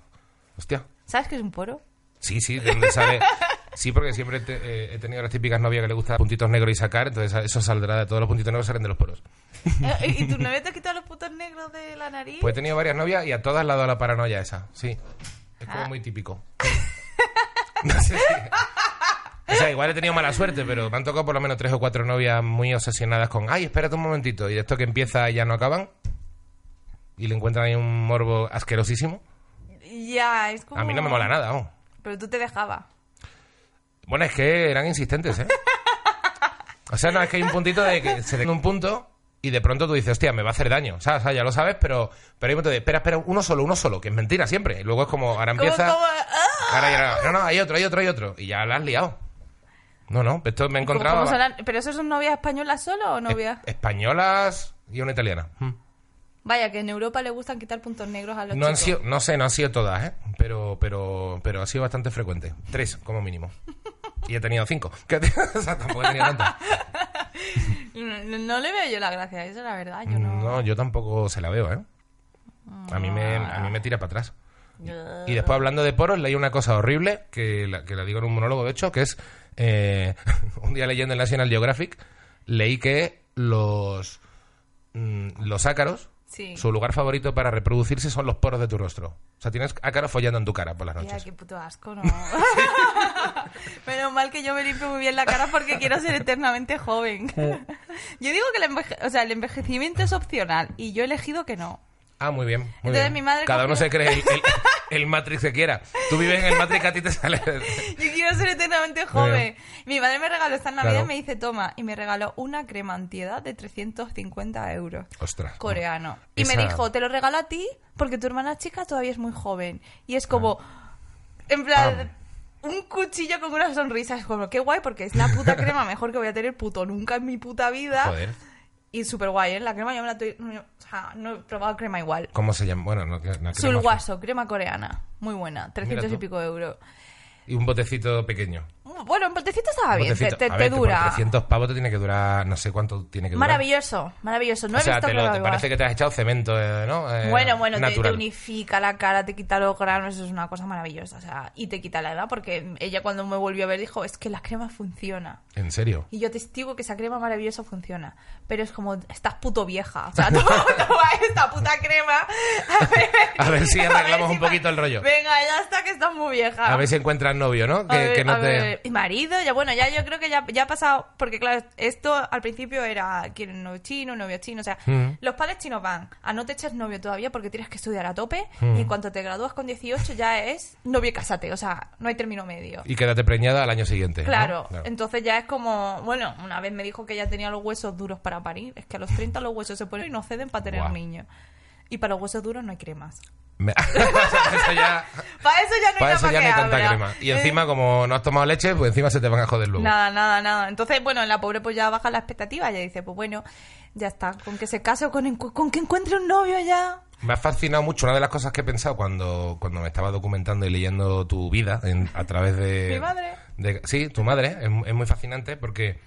Hostia. ¿Sabes qué es un poro? Sí, sí, de donde sale... Sí, porque siempre te- eh, he tenido las típicas novias que le gustan puntitos negros y sacar, entonces eso saldrá de todos los puntitos negros salen de los poros. Eh, ¿Y tu novia te ha quitado los putos negros de la nariz? Pues he tenido varias novias y a todas le ha dado la paranoia esa, sí. Es como Ah. muy típico. No sé si- O sea, igual he tenido mala suerte, pero me han tocado por lo menos tres o cuatro novias muy obsesionadas con, ay, espérate un momentito, y de esto que empieza ya no acaban, y le encuentran ahí un morbo asquerosísimo. Ya, es como... A mí no me mola nada. Pero tú te dejabas. Bueno, es que eran insistentes, ¿eh? O sea, no, es que hay un puntito de que se tenga un punto y de pronto tú dices, hostia, me va a hacer daño. Ya lo sabes, pero, pero hay un momento de, espera, espera, uno solo, uno solo, que es mentira siempre. Y luego es como, ahora ¿Cómo, empieza... cómo? ¡Ah! Ahora no, no, hay otro, hay otro, hay otro. Y ya la has liado. No, no, esto me he ¿Cómo- encontrado cómo ¿Pero eso son novias españolas solo o novias? es- españolas y una italiana. Mm. Vaya, que en Europa le gustan quitar puntos negros a los No han chicos. sido, no sé, no han sido todas, ¿eh? Pero, pero, pero ha sido bastante frecuente. Tres, como mínimo. Y he tenido cinco. O sea, tampoco he tenido tantas. No, no le veo yo la gracia a eso, la verdad. Yo no... No, yo tampoco se la veo, ¿eh? A mí me, a mí me tira para atrás. Y después, hablando de poros, leí una cosa horrible, que la, que la digo en un monólogo, de hecho, que es... eh, un día leyendo en National Geographic, leí que los, mm, los ácaros, Sí. su lugar favorito para reproducirse son los poros de tu rostro. O sea, tienes ácaros follando en tu cara por las noches. qué puto asco, ¿no? Menos mal que yo me limpio muy bien la cara porque quiero ser eternamente joven. yo digo que el, enveje- o sea, el envejecimiento es opcional y yo he elegido que no. Ah, muy bien. muy Entonces bien. mi madre Cada uno se cree el, el- el Matrix que quiera. Tú vives en el Matrix que a ti te sale... Yo quiero ser eternamente joven. Mi madre me regaló esta Navidad Claro. y me dice, toma, y me regaló una crema antiedad de 350 euros. Ostras. Coreano. Y me dijo, te lo regalo a ti porque tu hermana chica todavía es muy joven. Y es como, en plan, un cuchillo con una sonrisa. Es como, qué guay porque es la puta crema mejor que voy a tener puto nunca en mi puta vida. Joder. Y súper guay, ¿eh? La crema yo me la estoy... no, O sea, no he probado crema igual. ¿Cómo se llama? Bueno, no, no crema- Sulguaso, crema coreana. Muy buena. 300 tú. y pico euros. Y un botecito pequeño. Bueno, el botecito estaba bien, te, Botecito. te- A te ver, que por dura. 300 pavos te tiene que durar, no sé cuánto tiene que durar. Maravilloso, maravilloso. No o he sea, visto te, lo- te parece que te has echado cemento, eh, ¿no? Eh, Bueno, bueno, te, te natural. unifica la cara, te quita los granos, eso es una cosa maravillosa. O sea, y te quita la edad, porque ella cuando me volvió a ver dijo, es que la crema funciona. ¿En serio? Y yo testigo que esa crema maravillosa funciona. Pero es como, estás puto vieja. O sea, toma, toma esta puta crema. A ver, A ver si arreglamos un poquito el rollo. Venga, ya está, que estás muy vieja. A ver si encuentras novio, ¿no? A Que, ver, que no a te... ver, marido, ya bueno, ya yo creo que ya, ya ha pasado, porque claro, esto al principio era, quieren novio chino, novio chino, o sea, Mm. los padres chinos van a no te eches novio todavía porque tienes que estudiar a tope Mm. y en cuanto te gradúas con 18 ya es novio y cásate, o sea, no hay término medio. Y quédate preñada al año siguiente. ¿no? Claro, entonces ya es como, bueno, una vez me dijo que ya tenía los huesos duros para parir, es que a los 30 los huesos se ponen y no ceden para tener niños. Y para los huesos duros no hay cremas. Me- eso ya... Para eso ya no hay Para nada eso ya no que hay tanta crema. Y Eh, encima, como no has tomado leche, pues encima se te van a joder luego. Nada, nada, nada. Entonces, bueno, la pobre pues ya baja la expectativa. Ya dice, pues bueno, ya está. Con que se case o con, con que encuentre un novio ya. Me ha fascinado mucho. Una de las cosas que he pensado cuando, cuando me estaba documentando y leyendo tu vida en- a través de... Mi madre. de- sí, tu madre. Es, es muy fascinante porque,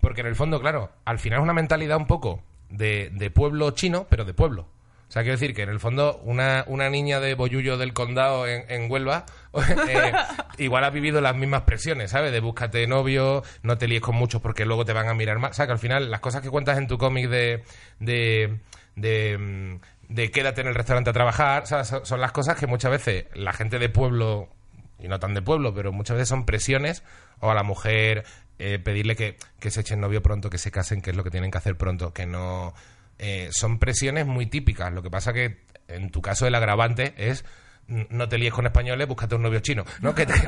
porque en el fondo, claro, al final es una mentalidad un poco de, de pueblo chino, pero de pueblo. O sea, quiero decir que en el fondo una, una niña de Boyullo del Condado en, en Huelva eh, igual ha vivido las mismas presiones, ¿sabes? De búscate novio, no te líes con muchos porque luego te van a mirar mal. O sea, que al final las cosas que cuentas en tu cómic de... de, de mm, de quédate en el restaurante a trabajar, o sea, son, son las cosas que muchas veces la gente de pueblo, y no tan de pueblo, pero muchas veces son presiones, o a la mujer eh, pedirle que, que se echen novio pronto, que se casen, que es lo que tienen que hacer pronto, que no... eh, son presiones muy típicas. Lo que pasa que en tu caso el agravante es no te líes con españoles, búscate un novio chino, ¿no? Que te-.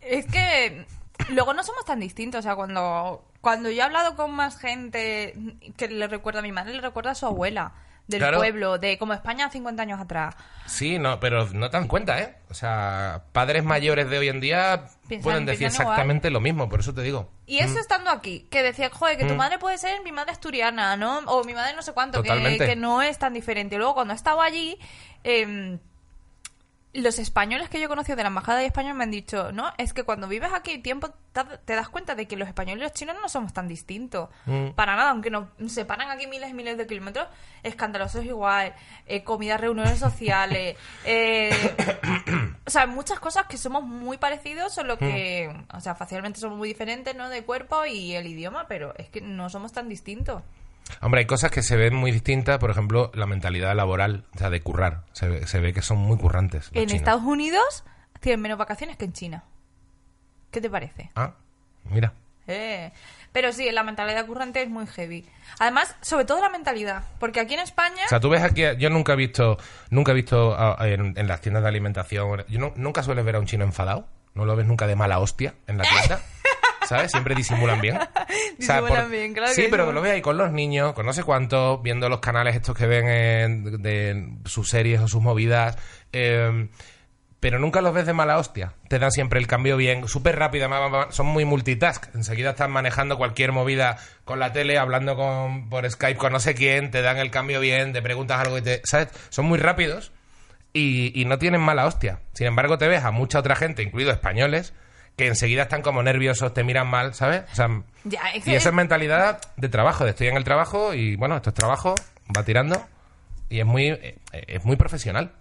Es que luego no somos tan distintos. O sea, cuando, cuando yo he hablado con más gente que le recuerda a mi madre, le recuerda a su abuela del Claro. pueblo, de como España 50 años atrás. Sí, no, pero no te dan cuenta, ¿eh? O sea, padres mayores de hoy en día Piensan- pueden decir igual. exactamente lo mismo, por eso te digo. Y Mm. eso estando aquí, que decía, joder, que tu madre puede ser mi madre asturiana, ¿no? O mi madre no sé cuánto, que, que no es tan diferente. Luego, cuando he estado allí, em, los españoles que yo he conocido de la embajada de España me han dicho, no, es que cuando vives aquí tiempo te, das cuenta de que los españoles y los chinos no somos tan distintos. Mm. Para nada, aunque nos separan aquí miles y miles de kilómetros, escandalosos igual, eh, comida, reuniones sociales, eh, o sea, muchas cosas que somos muy parecidos, solo que, o sea, facialmente somos muy diferentes, ¿no? De cuerpo y el idioma, pero es que no somos tan distintos. Hombre, hay cosas que se ven muy distintas, por ejemplo, la mentalidad laboral, o sea, de currar. Se ve, se ve que son muy currantes. En chinos. Estados Unidos tienen menos vacaciones que en China. ¿Qué te parece? Ah, mira. Eh, Pero sí, la mentalidad currante es muy heavy. Además, sobre todo la mentalidad, porque aquí en España... O sea, tú ves aquí, yo nunca he visto, nunca he visto en, en las tiendas de alimentación, yo no- nunca sueles ver a un chino enfadado, no lo ves nunca de mala hostia en la tienda, ¿sabes? Siempre disimulan bien. O sea, Disimulan bien, claro Sí, que pero disimulan. lo ves ahí con los niños, con no sé cuántos, viendo los canales estos que ven en, de sus series o sus movidas, eh, pero nunca los ves de mala hostia. Te dan siempre el cambio bien, súper rápido, son muy multitask. Enseguida están manejando cualquier movida con la tele, hablando con, por Skype con no sé quién, te dan el cambio bien, te preguntas algo y te... ¿Sabes? Son muy rápidos y, y no tienen mala hostia. Sin embargo, te ves a mucha otra gente, incluidos españoles, que enseguida están como nerviosos, te miran mal, ¿sabes? O sea, Ya, es y esa es mentalidad de trabajo, de estoy en el trabajo y bueno, esto es trabajo, va tirando y es muy, eh, es muy profesional.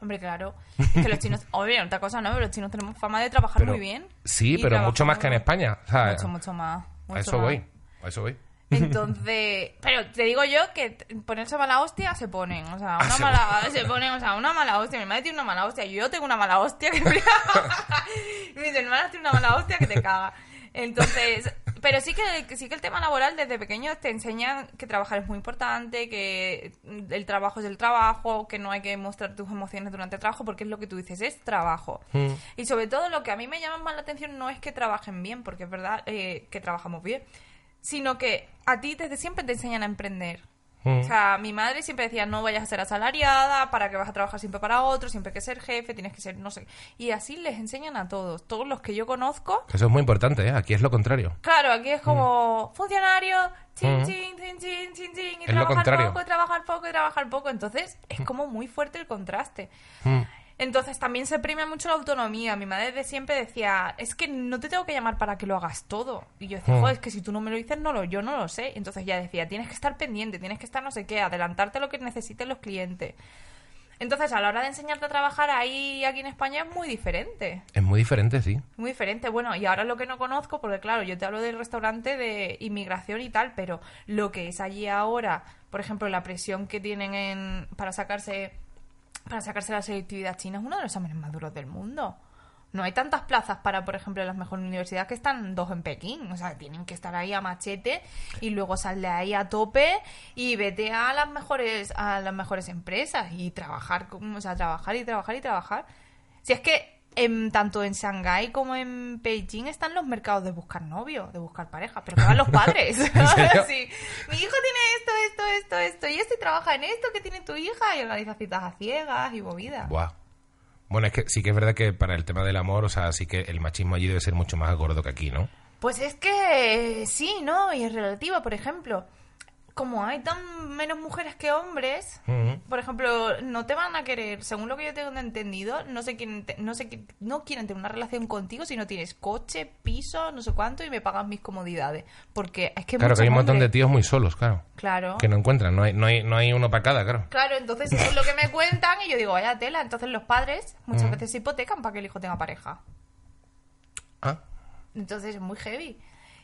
Hombre, claro. Es que los chinos... Oye, otra cosa no, pero los chinos tenemos fama de trabajar Pero- muy bien. Sí, pero mucho más que en España. o sea, Mucho, mucho más. mucho a eso más. voy, a eso voy. Entonces, pero te digo yo que ponerse mala hostia se ponen, o sea, una Ah, se mala, se ponen, o sea, una mala hostia. Mi madre tiene una mala hostia, yo tengo una mala hostia que mis hermanas tienen una mala hostia que te caga. Entonces, pero sí que, que sí que el tema laboral desde pequeño te enseñan que trabajar es muy importante, que el trabajo es el trabajo, que no hay que mostrar tus emociones durante el trabajo porque es lo que tú dices, es trabajo. Mm. Y sobre todo lo que a mí me llama más la atención no es que trabajen bien, porque es verdad eh, que trabajamos bien, sino que a ti desde siempre te enseñan a emprender. Mm. O sea, mi madre siempre decía, no vayas a ser asalariada, para que vas a trabajar siempre para otro, siempre hay que ser jefe, tienes que ser no sé. Y así les enseñan a todos, todos los que yo conozco. Eso es muy importante, ¿eh? Aquí es lo contrario. Claro, aquí es como funcionario, chin, Mm. chin, chin, chin, chin, chin, y Es trabajar poco, y trabajar poco, y trabajar poco. Entonces, es como muy fuerte el contraste. Entonces también se premia mucho la autonomía. Mi madre de siempre decía, es que no te tengo que llamar para que lo hagas todo. Y yo decía, Mm. joder, es que si tú no me lo dices, no lo, yo no lo sé. Entonces ya decía, tienes que estar pendiente, tienes que estar no sé qué, adelantarte a lo que necesiten los clientes. Entonces a la hora de enseñarte a trabajar ahí, aquí en España, es muy diferente. Es muy diferente, sí. Muy diferente. Bueno, y ahora lo que no conozco, porque claro, yo te hablo del restaurante de inmigración y tal, pero lo que es allí ahora, por ejemplo, la presión que tienen en, para sacarse para sacarse la selectividad china es uno de los exámenes más duros del mundo. No hay tantas plazas para, por ejemplo, las mejores universidades que están dos en Pekín. O sea, tienen que estar ahí a machete y luego sal de ahí a tope y vete a las mejores, a las mejores empresas y trabajar, o sea, trabajar y trabajar y trabajar. Si es que en, tanto en Shanghái como en Beijing están los mercados de buscar novio, de buscar pareja, pero que van los padres. Sí. Mi hijo tiene esto, esto, esto, esto, y este trabaja en esto que tiene tu hija y organiza citas a ciegas y movidas. Buah. Bueno, es que sí que es verdad que para el tema del amor, o sea, sí que el machismo allí debe ser mucho más gordo que aquí, ¿no? Pues es que sí, ¿no? Y es relativo, por ejemplo. Como hay tan menos mujeres que hombres, por ejemplo, no te van a querer, según lo que yo tengo entendido, no sé quién, no sé qui- no quieren tener una relación contigo si no tienes coche, piso, no sé cuánto y me pagas mis comodidades, porque es que Claro, que hay un montón de tíos muy solos, claro. Claro. Que no encuentran, no hay, no hay, no hay uno para cada, claro. Claro, entonces eso es lo que me cuentan y yo digo, vaya tela. Entonces los padres muchas veces se hipotecan para que el hijo tenga pareja. Ah, Entonces es muy heavy.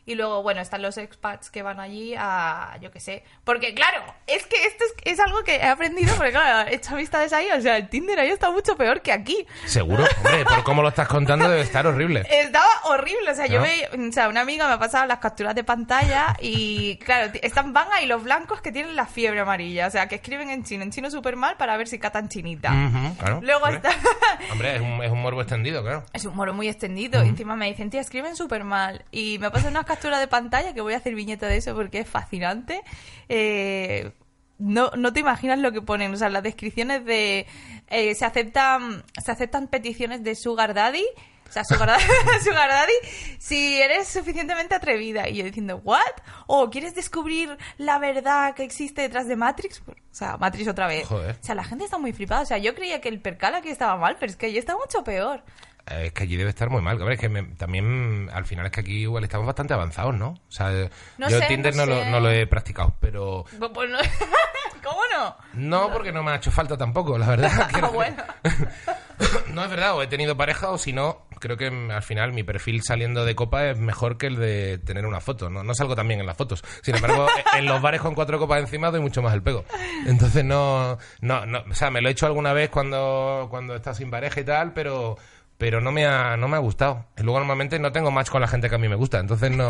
Y luego, bueno, están los expats que van allí a, yo qué sé. Porque, claro, Es que esto es, es algo que he aprendido, porque claro, he hecho amistades ahí, o sea, el Tinder ahí está mucho peor que aquí. Seguro, hombre, por cómo lo estás contando debe estar horrible. Estaba horrible, o sea, yo ¿No? veía, o sea, una amiga me ha pasado las capturas de pantalla y, claro, están, van ahí los blancos que tienen la fiebre amarilla, o sea, que escriben en chino, en chino súper mal para ver si catan chinita. Ujú, claro, Luego hombre. está... Hombre, es un, es un morbo extendido, claro. Es un moro muy extendido. y encima me dicen, tía, escriben súper mal. Y me pasan unas capturas de pantalla que voy a hacer viñeta de eso porque es fascinante. Eh, no, no te imaginas lo que ponen. O sea, las descripciones de... eh, se, aceptan, se aceptan peticiones de Sugar Daddy. O sea, Sugar Daddy, Sugar Daddy, si eres suficientemente atrevida. Y yo diciendo, ¿what? ¿O quieres descubrir la verdad que existe detrás de Matrix? O sea, Matrix otra vez. Joder. O sea, la gente está muy flipada. O sea, yo creía que el percal aquí estaba mal, pero es que allí está mucho peor. Eh, Es que allí debe estar muy mal. Es que me- también al final es que aquí igual estamos bastante avanzados, ¿no? O sea, No yo sé, Tinder no no, lo, sé. no lo he practicado, pero Pues- no- ¿Cómo no? no porque no me ha hecho falta tampoco, la verdad. Ah, bueno. no es verdad, o he tenido pareja o si no, creo que mm, al final mi perfil saliendo de copa es mejor que el de tener una foto. No, no salgo tan bien en las fotos. Sin embargo, en los bares con cuatro copas encima doy mucho más el pego. Entonces no, no, no, o sea, me lo he hecho alguna vez cuando, cuando he estado sin pareja y tal, pero pero no me ha, no me ha gustado. Y luego normalmente no tengo match con la gente que a mí me gusta, entonces no,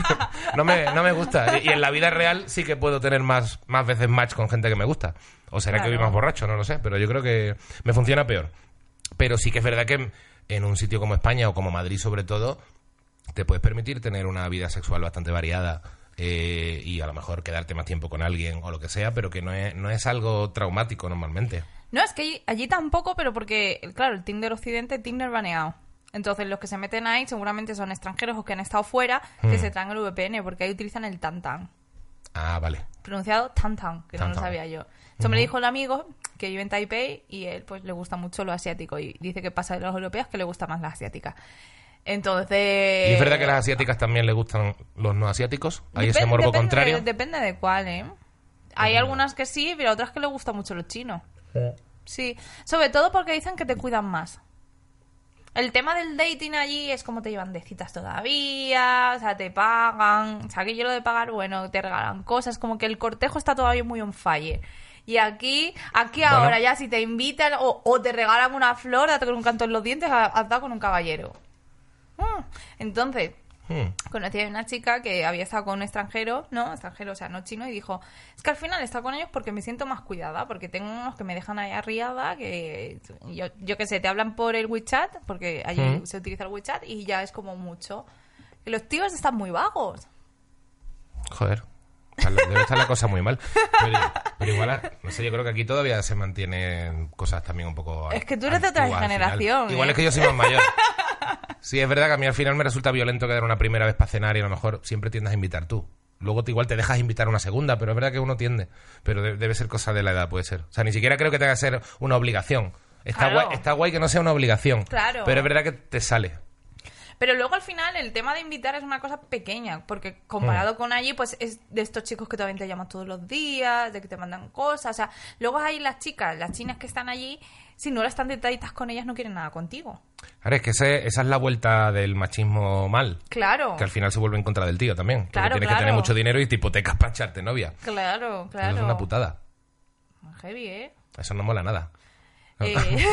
no, me, no me gusta. Y, en la vida real sí que puedo tener más, más veces match con gente que me gusta. O será que voy más borracho, no lo sé, pero yo creo que me funciona peor. Pero sí que es verdad que en un sitio como España o como Madrid sobre todo, te puedes permitir tener una vida sexual bastante variada eh, y a lo mejor quedarte más tiempo con alguien o lo que sea, pero que no es, no es algo traumático normalmente. No, es que allí, allí tampoco, pero porque, claro, el Tinder Occidente, Tinder baneado. Entonces, los que se meten ahí seguramente son extranjeros o que han estado fuera, que Hmm. se traen el VPN, porque ahí utilizan el tantan. Ah, vale. Pronunciado tantan, que no lo sabía yo. Eso me lo dijo el amigo que vive en Taipei y él, pues, le gusta mucho lo asiático y dice que pasa de los europeos que le gusta más la asiática. Entonces... ¿Y es verdad que a las asiáticas también les gustan los no asiáticos? ¿Hay ese morbo depende- contrario? Depende de cuál, ¿eh? Hay algunas que sí, pero otras que les gustan mucho los chinos. Sí, sobre todo porque dicen que te cuidan más. El tema del dating allí es como te llevan de citas todavía, o sea, te pagan, o sea, que yo lo de pagar, bueno, te regalan cosas, como que el cortejo está todavía muy on fire. Y aquí, aquí Bueno. ahora ya si te invitan o, o te regalan una flor, date con un canto en los dientes, has has dado con un caballero. Mm. Entonces, Hmm. conocí a una chica que había estado con un extranjero, ¿no? Extranjero, o sea, no chino, y dijo, es que al final he estado con ellos porque me siento más cuidada, porque tengo unos que me dejan ahí arriada, que yo, yo qué sé, te hablan por el WeChat, porque allí Mm. se utiliza el WeChat, y ya es como mucho. Que los tíos están muy vagos. Joder. Debe estar la cosa muy mal. Pero, pero igual, no sé, yo creo que aquí todavía se mantienen cosas también un poco. Es que tú eres de otra generación, Igual ¿eh? es que yo soy más mayor. Sí, es verdad que a mí al final me resulta violento quedar una primera vez para cenar y a lo mejor siempre tiendes a invitar tú. Luego te- igual te dejas invitar una segunda, pero es verdad que uno tiende. Pero de- debe ser cosa de la edad, puede ser. O sea, ni siquiera creo que tenga que ser una obligación. Está, Claro. guay, está guay que no sea una obligación. Claro. Pero es verdad que te sale. Pero luego al final el tema de invitar es una cosa pequeña, porque Mm. comparado con allí, pues es de estos chicos que todavía te llaman todos los días, de que te mandan cosas, o sea, luego hay las chicas, las chinas que están allí, si no están detallitas con ellas no quieren nada contigo. Ahora, es que ese- esa es la vuelta del machismo mal. Claro, Que al final se vuelve en contra del tío también. Porque Claro, tienes que claro. tener mucho dinero y te hipotecas para echarte novia. claro, Eso claro. Es una putada. Heavy, ¿eh? Eso no mola nada. Eh,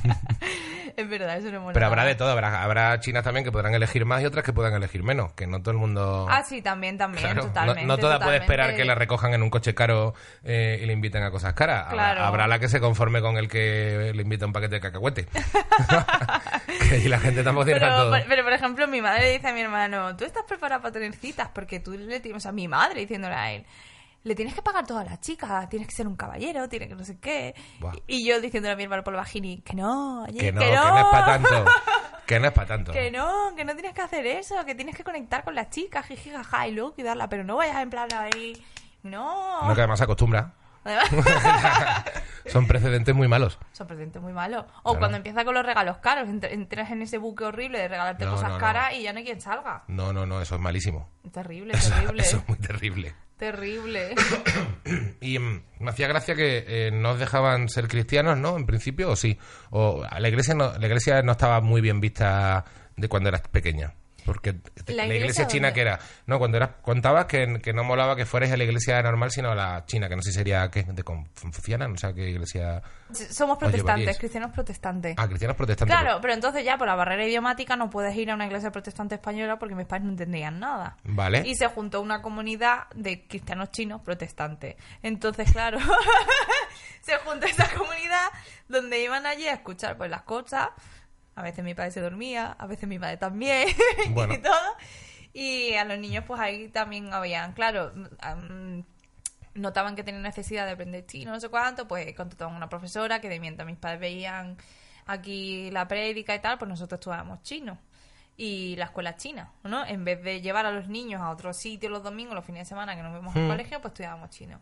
es verdad, eso no mola Pero habrá de todo. Habrá, habrá chinas también que podrán elegir más y otras que puedan elegir menos. Que no todo el mundo... Ah, sí, también, también, Claro, no- totalmente. no, toda puede esperar que la recojan en un coche caro eh, y le inviten a cosas caras. Habrá- Claro. Habrá, la que se conforme con el que le invita un paquete de cacahuete. que ahí la gente tampoco tiene Pero, por- pero, por ejemplo, mi madre le dice a mi hermano, ¿tú estás preparada para tener citas? Porque tú le tienes a mi madre diciéndole a él, le tienes que pagar todas las chicas, tienes que ser un caballero, tienes que no sé qué. Buah. Y yo diciéndole a mi hermano por la vagini, que no, oye, Que no, que no es para tanto. Que no es para tanto. Que no, que no tienes que hacer eso, que tienes que conectar con las chicas, jiji, jaja, y luego cuidarla, pero no vayas en plan ahí. No. No, que además se acostumbra. Además- Son precedentes muy malos. Son presentes muy malos. O Claro. cuando empieza con los regalos caros, ent- entras en ese buque horrible de regalarte No, cosas no, no. caras y ya no hay quien salga. No, no, no, eso es malísimo. Terrible, Eso, terrible. eso es muy terrible. Terrible. Y mm, me hacía gracia que eh, no dejaban ser cristianos, ¿no? En principio, o sí. O la iglesia no, la iglesia no estaba muy bien vista de cuando eras pequeña. Porque ¿La la, iglesia china dónde? que era... No, cuando eras, contabas que, que no molaba que fuerais a la iglesia normal, sino a la china, que no sé si sería ¿qué? de confuciana, no sé qué iglesia... Somos Os protestantes, cristianos protestantes. Ah, cristianos protestantes. Claro, pero entonces ya por la barrera idiomática no puedes ir a una iglesia protestante española porque mis padres no entendían nada. Vale. Y se juntó una comunidad de cristianos chinos protestantes. Entonces, claro, se juntó esa comunidad donde iban allí a escuchar pues las cosas. A veces mi padre se dormía, a veces mi madre también Bueno. y todo. Y a los niños pues ahí también habían, claro, mm, notaban que tenían necesidad de aprender chino, no sé cuánto, pues contrataban una profesora que de mientras mis padres veían aquí la prédica y tal, pues nosotros estudiábamos chino. Y la escuela china, ¿no? En vez de llevar a los niños a otro sitio los domingos, los fines de semana que nos vemos al Hmm. colegio, pues estudiábamos chino.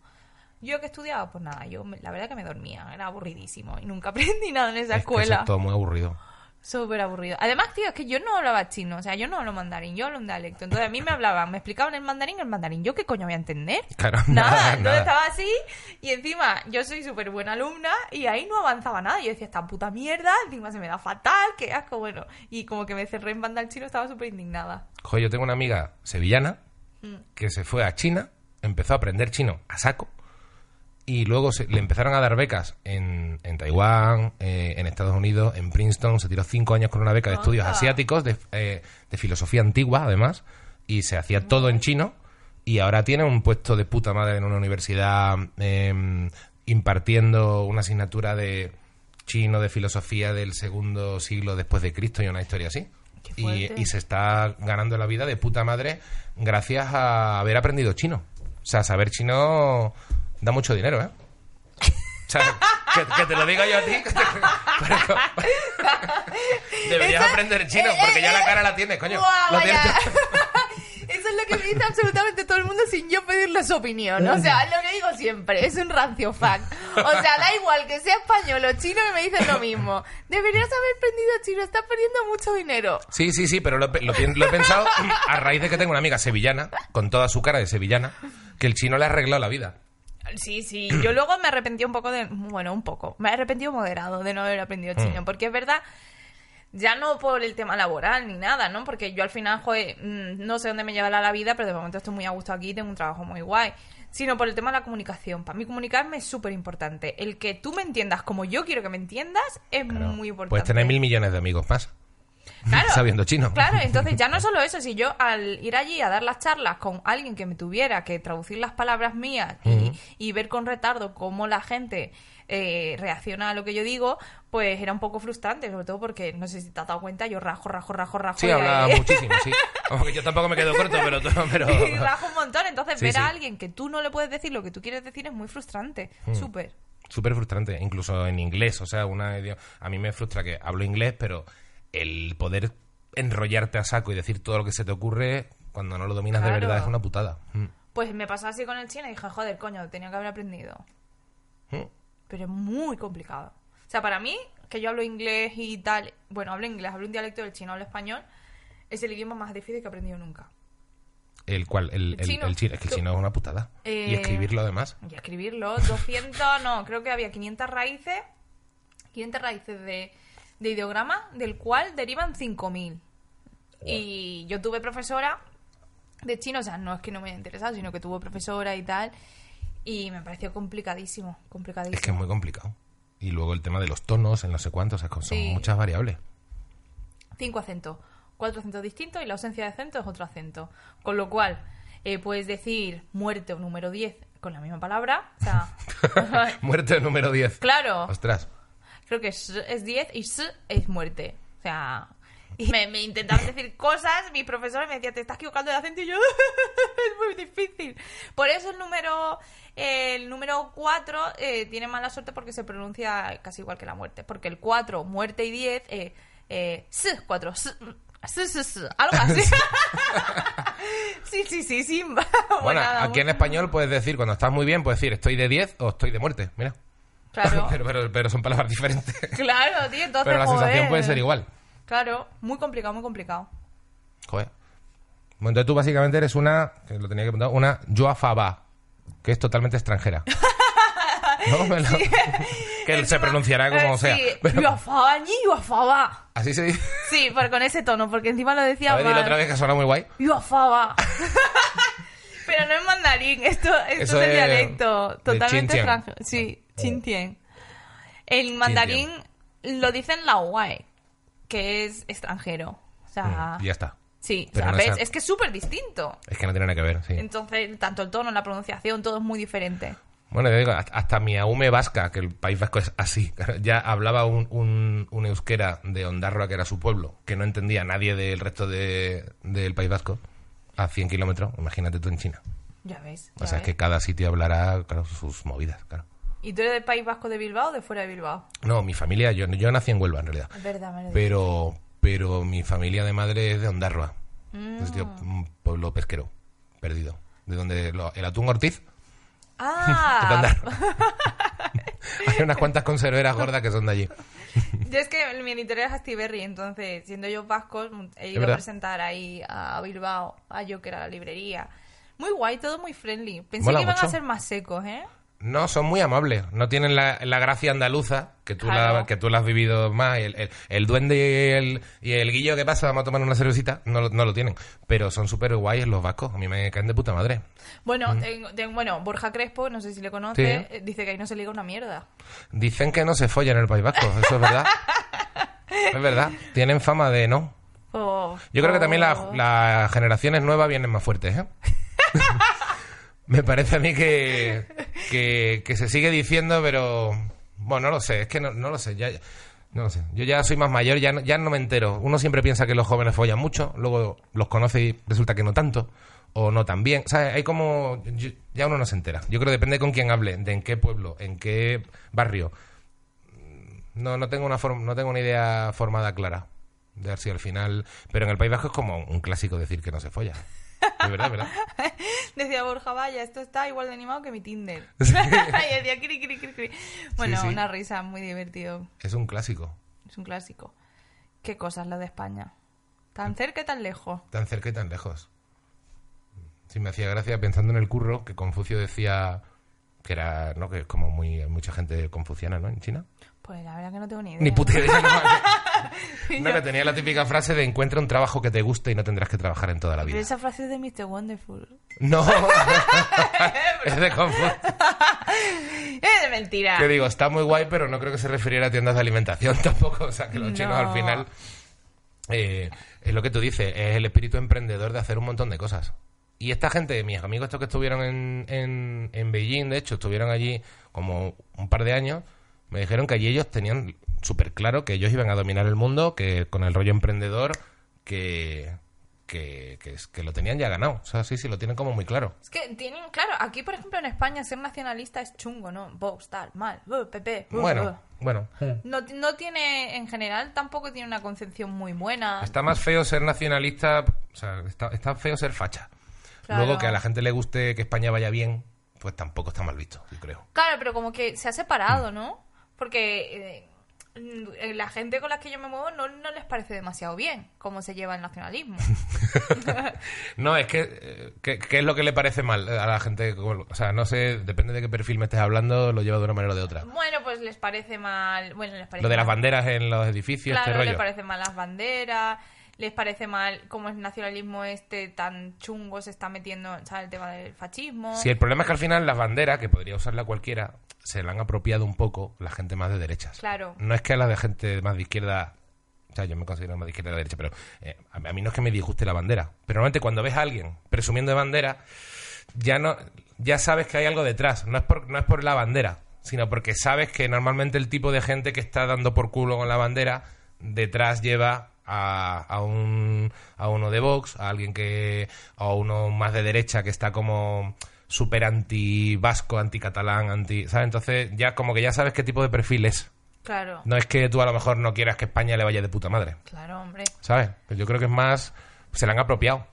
Yo que estudiaba, pues nada, yo la verdad que me dormía, era aburridísimo y nunca aprendí nada en esa Es que eso escuela. es todo muy aburrido. Súper aburrido. Además, tío, es que yo no hablaba chino, o sea, yo no hablo mandarín, yo hablo un dialecto. Entonces a mí me hablaban, me explicaban el mandarín, el mandarín. ¿Yo qué coño voy a entender? Claro, nada. nada, Entonces nada. estaba así y encima yo soy súper buena alumna y ahí no avanzaba nada. Yo decía, esta puta mierda, encima se me da fatal, qué asco, bueno. Y como que me cerré en banda al chino, estaba súper indignada. Joder, yo tengo una amiga sevillana Mm. que se fue a China, empezó a aprender chino a saco y luego se- le empezaron a dar becas en, en Taiwán, eh, en Estados Unidos, en Princeton. Se tiró cinco años con una beca de estudios asiáticos, de, eh, de filosofía antigua además, y se hacía todo en chino. Y ahora tiene un puesto de puta madre en una universidad eh, impartiendo una asignatura de chino, de filosofía del segundo siglo después de Cristo y una historia así. Y, y se está ganando la vida de puta madre gracias a haber aprendido chino. O sea, saber chino da mucho dinero, ¿eh? O sea, que, que te lo diga yo a ti. que te- pero- Deberías Esa- aprender chino, porque ya la cara la tienes, coño. Eso es lo que me dice absolutamente todo el mundo sin yo pedirle su opinión. O sea, es lo que digo siempre, es un rancio fact. O sea, da igual que sea español o chino que me dicen lo mismo. Deberías haber aprendido chino, estás perdiendo mucho dinero. Sí, sí, sí, pero lo he pensado a raíz de que tengo una amiga sevillana, con toda su cara de sevillana, que el chino le ha arreglado la vida. Sí, sí. Yo luego me arrepentí un poco de. Bueno, un poco. Me he arrepentido moderado de no haber aprendido chino. Porque es verdad. Ya no por el tema laboral ni nada, ¿no? Porque yo al final, joder, mm, no sé dónde me llevará la vida, pero de momento estoy muy a gusto aquí, tengo un trabajo muy guay. Sino por el tema de la comunicación. Para mí comunicarme es súper importante. El que tú me entiendas como yo quiero que me entiendas es Claro. muy importante. Puedes tener mil millones de amigos más. Claro. sabiendo chino. Claro, entonces ya no solo eso, si yo al ir allí a dar las charlas con alguien que me tuviera que traducir las palabras mías y, y ver con retardo cómo la gente eh, reacciona a lo que yo digo, pues era un poco frustrante, sobre todo porque, no sé si te has dado cuenta, yo rajo, rajo, rajo, rajo. Sí, habla muchísimo, sí. Aunque yo tampoco me quedo corto, pero... pero... y rajo un montón, entonces Sí, ver sí. a alguien que tú no le puedes decir lo que tú quieres decir es muy frustrante, Mm. súper. Súper frustrante, incluso en inglés. O sea, una a mí me frustra que hablo inglés, pero el poder enrollarte a saco y decir todo lo que se te ocurre cuando no lo dominas de verdad es una putada. Mm. Pues me pasó así con el chino y dije, joder, coño, tenía que haber aprendido. Mm. pero es muy complicado. O sea, para mí, que yo hablo inglés y tal, bueno, hablo inglés, hablo un dialecto del chino, hablo español, es el idioma más difícil que he aprendido nunca. El cual, el, El el- chino. el chino. Es que el chino es una putada. Y Eh, escribirlo además. Y escribirlo, 200, no, creo que había 500 raíces, 500 raíces de, de ideograma, del cual derivan 5000. Y yo tuve profesora de chino, o sea, no es que no me haya interesado, sino que tuve profesora y tal, y me pareció complicadísimo, complicadísimo. Es que es muy complicado. Y luego el tema de los tonos, en no sé cuántos, o sea, son Sí. muchas variables. cinco acentos, cuatro acentos distintos y la ausencia de acento es otro acento. Con lo cual, eh, puedes decir muerte o número 10 con la misma palabra. O sea, Muerte número 10. claro, Ostras. Creo que es es 10 y s es muerte. O sea, y me, me intentaban decir cosas, mis profesores me decían, te estás equivocando de acento y yo, es muy difícil. Por eso el número el número 4 eh, tiene mala suerte porque se pronuncia casi igual que la muerte. Porque el 4, muerte y 10, eh, eh, s, 4, s, s, s, s, algo así. sí, sí, sí, sí. Bueno, nada, aquí en español puedes decir, cuando estás muy bien, puedes decir estoy de 10 o estoy de muerte. Mira. Claro, pero, pero, pero son palabras diferentes. claro, tío, entonces, pero la sensación puede ser igual. Claro, muy complicado, muy complicado. Joder. Bueno, entonces tú básicamente eres una, que lo tenía que preguntar, una Joafaba, que es totalmente extranjera. ¿no? Me lo- que se pronunciará como eh, sea. Sí, Pero- yuafaba, ñi, yuafaba. así se dice. Sí, pero con ese tono, porque encima lo decía A ver, dilo otra vez que suena muy guay. Yuafaba. pero no es mandarín, esto, esto es el dialecto totalmente extranjero. Sí, Xinjiang. El mandarín lo dicen la guay, que es extranjero. O sea, Mm, ya está. sí, o Pero sea, no es que es súper distinto. Es que no tiene nada que ver, sí. Entonces, tanto el tono, la pronunciación, todo es muy diferente. Bueno, te digo, hasta- hasta mi aume vasca, que el País Vasco es así, ya hablaba un, un, un euskera de Ondarroa, que era su pueblo, que no entendía nadie del resto de- del País Vasco, a 100 kilómetros, imagínate tú en China. Ya ves. O sea, es ves. que cada sitio hablará, claro, sus movidas, claro. ¿Y tú eres del País Vasco de Bilbao o de fuera de Bilbao? No, mi familia, yo, yo nací en Huelva, en realidad. Es verdad, me lo Pero, pero mi familia de madre es de Ondarroa. Mm. Es de un pueblo pesquero, perdido. De donde lo- el atún Ortiz, Ah. Hay unas cuantas conserveras gordas que son de allí. yo es que mi editorial es Astiberri, entonces, siendo yo vasco, he ido a presentar ahí a Bilbao, a yo que era la librería. Muy guay, todo muy friendly. Pensé Mola que iban mucho. a ser más secos, ¿eh? No, son muy amables. No tienen la, la gracia andaluza que tú, Claro. la, que tú la has vivido más. El, el- el duende y el, y el guillo que pasa, vamos a tomar una cervecita, no, lo- no lo tienen. Pero son súper guays los vascos. A mí me caen de puta madre. Bueno, tengo- bueno, Borja Crespo, no sé si le conoce, Sí. eh, dice que ahí no se liga una mierda. Dicen que no se folla en el País Vasco. Eso es verdad. es verdad. Tienen fama de no. Oh, Yo creo que también la- oh. las generaciones nuevas vienen más fuertes, ¿eh? Me parece a mí que, que, se sigue diciendo, pero... Bueno, no lo sé, es que no, no lo sé, ya... No lo sé, yo ya soy más mayor, ya ya no me entero. Uno siempre piensa que los jóvenes follan mucho, luego los conoce y resulta que no tanto, o no tan bien. ¿Sabes? Hay como... yo- ya uno no se entera. Yo creo que depende con quién hable, de en qué pueblo, en qué barrio. No, no tengo una no tengo una idea formada clara de ver si al final. Pero en el País Vasco es como un clásico decir que no se folla. De verdad, ¿verdad? Decía Borja, vaya, esto está igual de animado que mi Tinder. y decía, cri, cri, cri, cri. Bueno, Sí, sí. una risa, muy divertido. Es un clásico. Es un clásico. Qué cosas lo de España. Tan cerca y tan lejos. Tan cerca y tan lejos. Sí, me hacía gracia pensando en el curro que Confucio decía que era, ¿no? Que es como muy, mucha gente confuciana, ¿no? En China. Pues la verdad que no tengo ni idea. Ni puta idea. No, que tenía la típica frase de encuentra un trabajo que te guste y no tendrás que trabajar en toda la Pero vida. esa frase es de Mr. Wonderful. No. es de Confucio. Es de mentira. Que digo, está muy guay, pero no creo que se refiriera a tiendas de alimentación tampoco. O sea, que los chinos No. al final. eh, es lo que tú dices, es el espíritu emprendedor de hacer un montón de cosas. Y esta gente, mis amigos estos que estuvieron en, en, en Beijing, de hecho, estuvieron allí como un par de años, me dijeron que allí ellos tenían súper claro que ellos iban a dominar el mundo, que con el rollo emprendedor, que, que, que, es- que lo tenían ya ganado. O sea, sí, sí, lo tienen como muy claro. Es que tienen, claro, aquí por ejemplo en España ser nacionalista es chungo, ¿no? Vox, tal, mal, uh, PP. uh, Bueno, uh. bueno. No, no tiene, en general, tampoco tiene una concepción muy buena. Está más feo ser nacionalista, o sea, está, está feo ser facha. Claro. Luego que a la gente le guste que España vaya bien, pues tampoco está mal visto, yo creo. Claro, pero como que se ha separado, ¿no? Porque eh, mm, la gente con la que yo me muevo no, no les parece demasiado bien cómo se lleva el nacionalismo. No, es que, eh, ¿qué, es lo que le parece mal a la gente? O sea, no sé, depende de qué perfil me estés hablando, lo lleva de una manera o de otra. bueno, pues les parece mal. Bueno, les parece Lo de las banderas en los edificios, Claro, este les rollo. parece mal las banderas, les parece mal cómo el nacionalismo este tan chungo se está metiendo, ¿sabes? El tema del fascismo. Si el problema es que al final las banderas, que podría usarla cualquiera, se la han apropiado un poco la gente más de derechas. Claro. No es que a la de gente más de izquierda, o sea, yo me considero más de izquierda de derecha, pero eh, a a mí no es que me disguste la bandera. Pero normalmente cuando ves a alguien presumiendo de bandera, ya no, ya sabes que hay algo detrás. No es por, no es por la bandera, sino porque sabes que normalmente el tipo de gente que está dando por culo con la bandera, detrás lleva a, a un a uno de Vox, a alguien que a uno más de derecha que está como súper anti vasco, anti catalán, anti, ¿sabes? Entonces ya como que ya sabes qué tipo de perfil es. Claro, No es que tú a lo mejor no quieras que España le vaya de puta madre, claro, hombre. ¿sabes? Pues yo creo que es más se la han apropiado.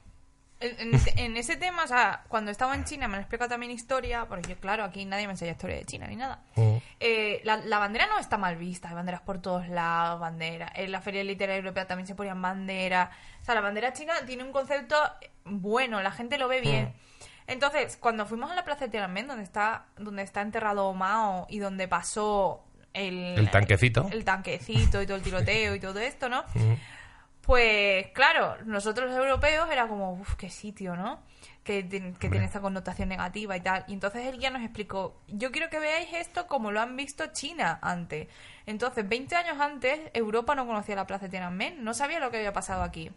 En, en- ese tema, o sea, cuando estaba en China me han explicado también historia, porque yo, claro, aquí nadie me enseña historia de China ni nada. Mm. Eh, la, la bandera no está mal vista, hay banderas por todos lados, bandera. En la Feria Literaria Europea también se ponían banderas. O sea, la bandera china tiene un concepto bueno, la gente lo ve bien. Entonces, cuando fuimos a la plaza de Tiananmen, donde está, donde está enterrado Mao y donde pasó el, El tanquecito. el tanquecito y todo el tiroteo y todo esto, ¿no? Pues claro, nosotros los europeos era como, uff, qué sitio, ¿no? Que, ti- que tiene esta connotación negativa y tal. Y entonces el guía nos explicó, yo quiero que veáis esto como lo han visto China antes. Entonces, 20 años antes, Europa no conocía la Plaza de Tiananmen, no sabía lo que había pasado aquí.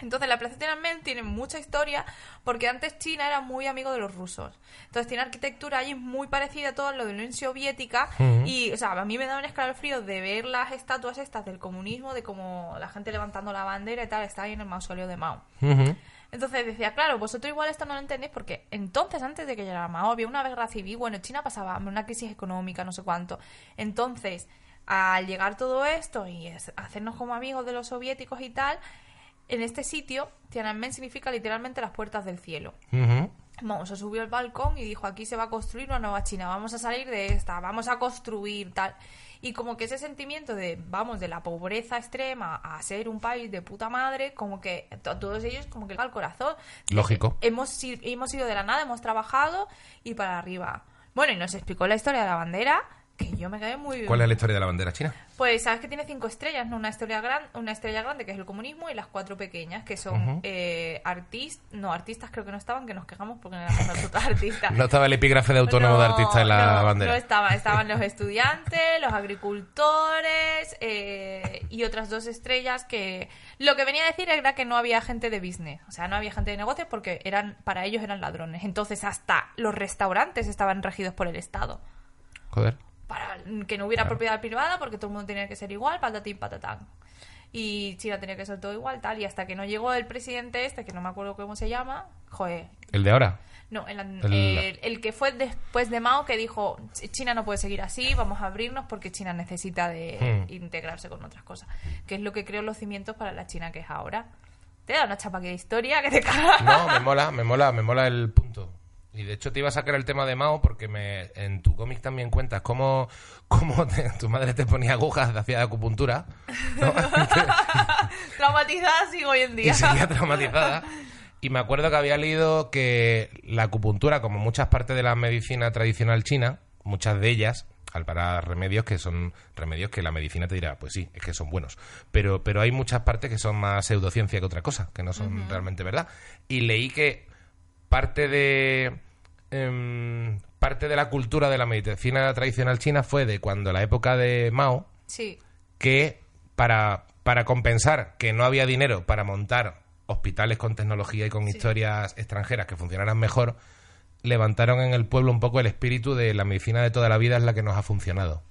Entonces, la Plaza de Tiananmen tiene mucha historia porque antes China era muy amigo de los rusos. Entonces, tiene arquitectura allí muy parecida a todo lo de la Unión Soviética. Y, o sea, a mí me da un escalofrío de ver las estatuas estas del comunismo, de como la gente levantando la bandera y tal, está ahí en el mausoleo de Mao. Entonces decía, claro, vosotros igual esto no lo entendéis porque entonces, antes de que llegara Mao, había una guerra civil, bueno, China pasaba una crisis económica, no sé cuánto. Entonces, al llegar todo esto y hacernos como amigos de los soviéticos y tal, en este sitio, Tiananmen significa literalmente las puertas del cielo. Mao se subió al balcón y dijo, aquí se va a construir una nueva China, vamos a salir de esta, vamos a construir tal. Y como que ese sentimiento de, vamos, de la pobreza extrema a ser un país de puta madre, como que todos ellos como que le va al corazón. Lógico. Hemos, hemos ido de la nada, hemos trabajado y para arriba. Bueno, y nos explicó la historia de la bandera, que yo me quedé muy... ¿Cuál es la historia de la bandera china? Pues sabes que tiene cinco estrellas, ¿no? Una estrella, gran, una estrella grande, que es el comunismo, y las cuatro pequeñas, que son eh, artistas... No, artistas creo que no estaban, que nos quejamos porque no éramos nosotros artistas. No estaba el epígrafe de autónomo de artista en la no, bandera. No estaban, estaban los estudiantes, los agricultores eh, y otras dos estrellas que lo que venía a decir era que no había gente de business, o sea, no había gente de negocios porque eran para ellos eran ladrones. Entonces hasta los restaurantes estaban regidos por el Estado Joder. Para que no hubiera Claro. propiedad privada porque todo el mundo tenía que ser igual, patatín, patatán. Y China tenía que ser todo igual, tal. Y hasta que no llegó el presidente este, que no me acuerdo cómo se llama, joder, ¿El de ahora? no, el, El- el- el que fue después de Mao que dijo China no puede seguir así, vamos a abrirnos porque China necesita de Hmm. integrarse con otras cosas. Que es lo que creó los cimientos para la China que es ahora. Te da una chapa que de historia que te. No, me mola, me mola, me mola el punto. Y de hecho te iba a sacar el tema de Mao porque me, en tu cómic también cuentas cómo, cómo te- tu madre te ponía agujas, te hacía acupuntura ¿no? Traumatizada sigo hoy en y día. seguía traumatizada. Y me acuerdo que había leído que la acupuntura, como muchas partes de la medicina tradicional china, muchas de ellas, al parar remedios que son remedios que la medicina te dirá, pues sí, es que son buenos. Pero, pero hay muchas partes que son más pseudociencia que otra cosa, que no son realmente verdad. Y leí que parte de em, parte de la cultura de la medicina tradicional china fue de cuando la época de Mao, Sí. que para, para compensar que no había dinero para montar hospitales con tecnología y con Sí. historias extranjeras que funcionaran mejor, levantaron en el pueblo un poco el espíritu de la medicina de toda la vida es la que nos ha funcionado.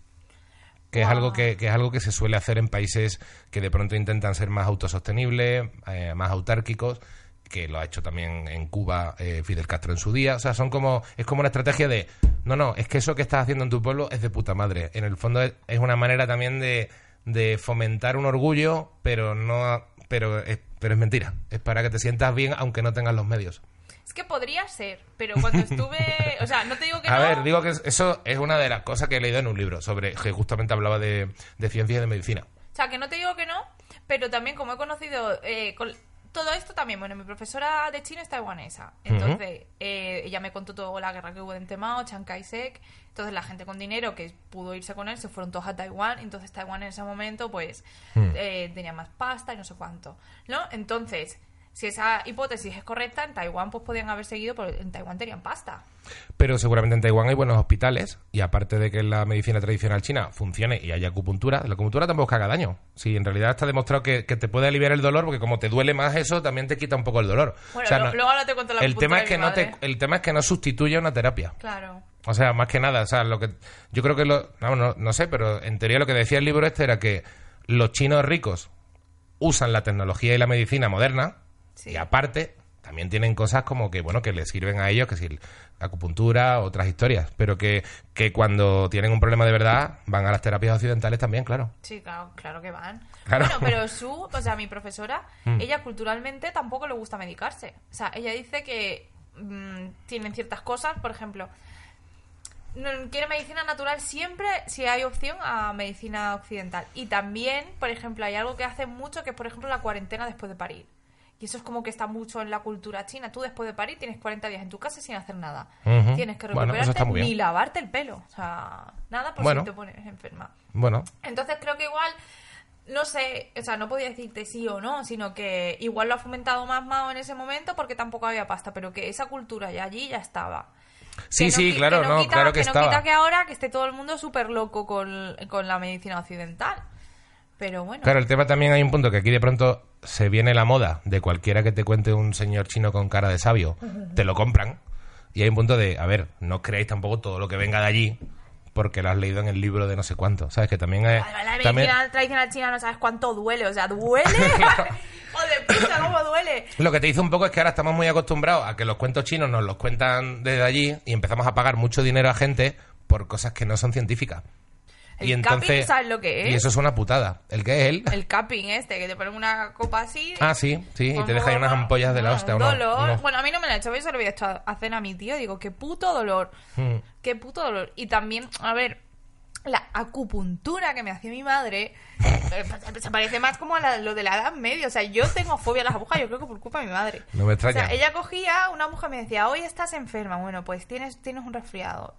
Que es, algo que, que es algo que se suele hacer en países que de pronto intentan ser más autosostenibles, eh, más autárquicos, que lo ha hecho también en Cuba eh, Fidel Castro en su día. O sea, son como, es como una estrategia de, no, no, es que eso que estás haciendo en tu pueblo es de puta madre. En el fondo es, es una manera también de, de fomentar un orgullo, pero no, pero es, pero es mentira. Es para que te sientas bien aunque no tengas los medios. Es que podría ser, pero cuando estuve... O sea, no te digo que A no... ver, digo que eso es una de las cosas que he leído en un libro sobre que justamente hablaba de, de ciencia y de medicina. O sea, que no te digo que no, pero también como he conocido eh, todo esto también, bueno, mi profesora de chino es taiwanesa. Entonces, eh, ella me contó toda la guerra que hubo en Mao, Chiang Kai-shek. Entonces, la gente con dinero que pudo irse con él se fueron todos a Taiwán. Entonces, Taiwán en ese momento, pues, eh, tenía más pasta y no sé cuánto. ¿No? Entonces, si esa hipótesis es correcta, en Taiwán, pues podían haber seguido, porque en Taiwán tenían pasta. Pero seguramente en Taiwán hay buenos hospitales y aparte de que la medicina tradicional china funcione y haya acupuntura, la acupuntura tampoco haga daño. Sí, en realidad está demostrado que, que te puede aliviar el dolor porque como te duele más eso, también te quita un poco el dolor. Bueno, O sea, lo- no- luego ahora te cuento la el tema es que no te, el tema es que no sustituye una terapia. Claro. O sea, más que nada, o sea, lo que yo creo que lo, vamos, no, no sé, pero en teoría lo que decía el libro este era que los chinos ricos usan la tecnología y la medicina moderna Sí. y aparte también tienen cosas como que bueno que les sirven a ellos, que si acupuntura, otras historias, pero que, que cuando tienen un problema de verdad van a las terapias occidentales también, claro. Sí, claro, claro que van. Claro. Mm. Bueno, pero su, o sea, mi profesora, ella culturalmente tampoco le gusta medicarse. O sea, ella dice que mm, tienen ciertas cosas, por ejemplo, quiere medicina natural siempre si hay opción a medicina occidental. Y también, por ejemplo, hay algo que hacen mucho que es, por ejemplo, la cuarentena después de parir. Y eso es como que está mucho en la cultura china. Tú después de parir tienes 40 días en tu casa sin hacer nada. Tienes que recuperarte ni lavarte el pelo. O sea, nada por Bueno. si te pones enferma. Bueno, Entonces creo que igual, no sé, o sea, no podía decirte sí o no, sino que igual lo ha fomentado más Mao en ese momento porque tampoco había pasta, pero que esa cultura ya allí ya estaba. sí, sí, claro, que no, quita- claro que, no estaba. quita que ahora que esté todo el mundo súper loco con, con la medicina occidental. Pero bueno. Claro, el tema también hay un punto que aquí de pronto se viene la moda de cualquiera que te cuente un señor chino con cara de sabio, te lo compran. Y hay un punto de, a ver, no creáis tampoco todo lo que venga de allí porque lo has leído en el libro de no sé cuánto. ¿Sabes? Que también es... La también- tradicional china no sabes cuánto duele, o sea, duele. Joder, puta, cómo duele. Lo que te dice un poco es que ahora estamos muy acostumbrados a que los cuentos chinos nos los cuentan desde allí y empezamos a pagar mucho dinero a gente por cosas que no son científicas. El capping, ¿sabes lo que es? Y eso es una putada. ¿El que es él? El capping este, que te ponen una copa así. Ah, sí, sí, y te deja ahí unas ampollas de la hostia. un dolor. unos- Bueno, a mí no me lo ha hecho, yo se lo voy a echar a hacer a mi tío. Digo, qué puto dolor. Mm. Qué puto dolor. Y también, a ver, la acupuntura que me hacía mi madre eh, se parece más como a la- lo de la edad media. O sea, yo tengo fobia a las agujas, yo creo que por culpa de mi madre. No me extraña. O sea, ella cogía una aguja y me decía, hoy estás enferma. Bueno, pues tienes, tienes un resfriado.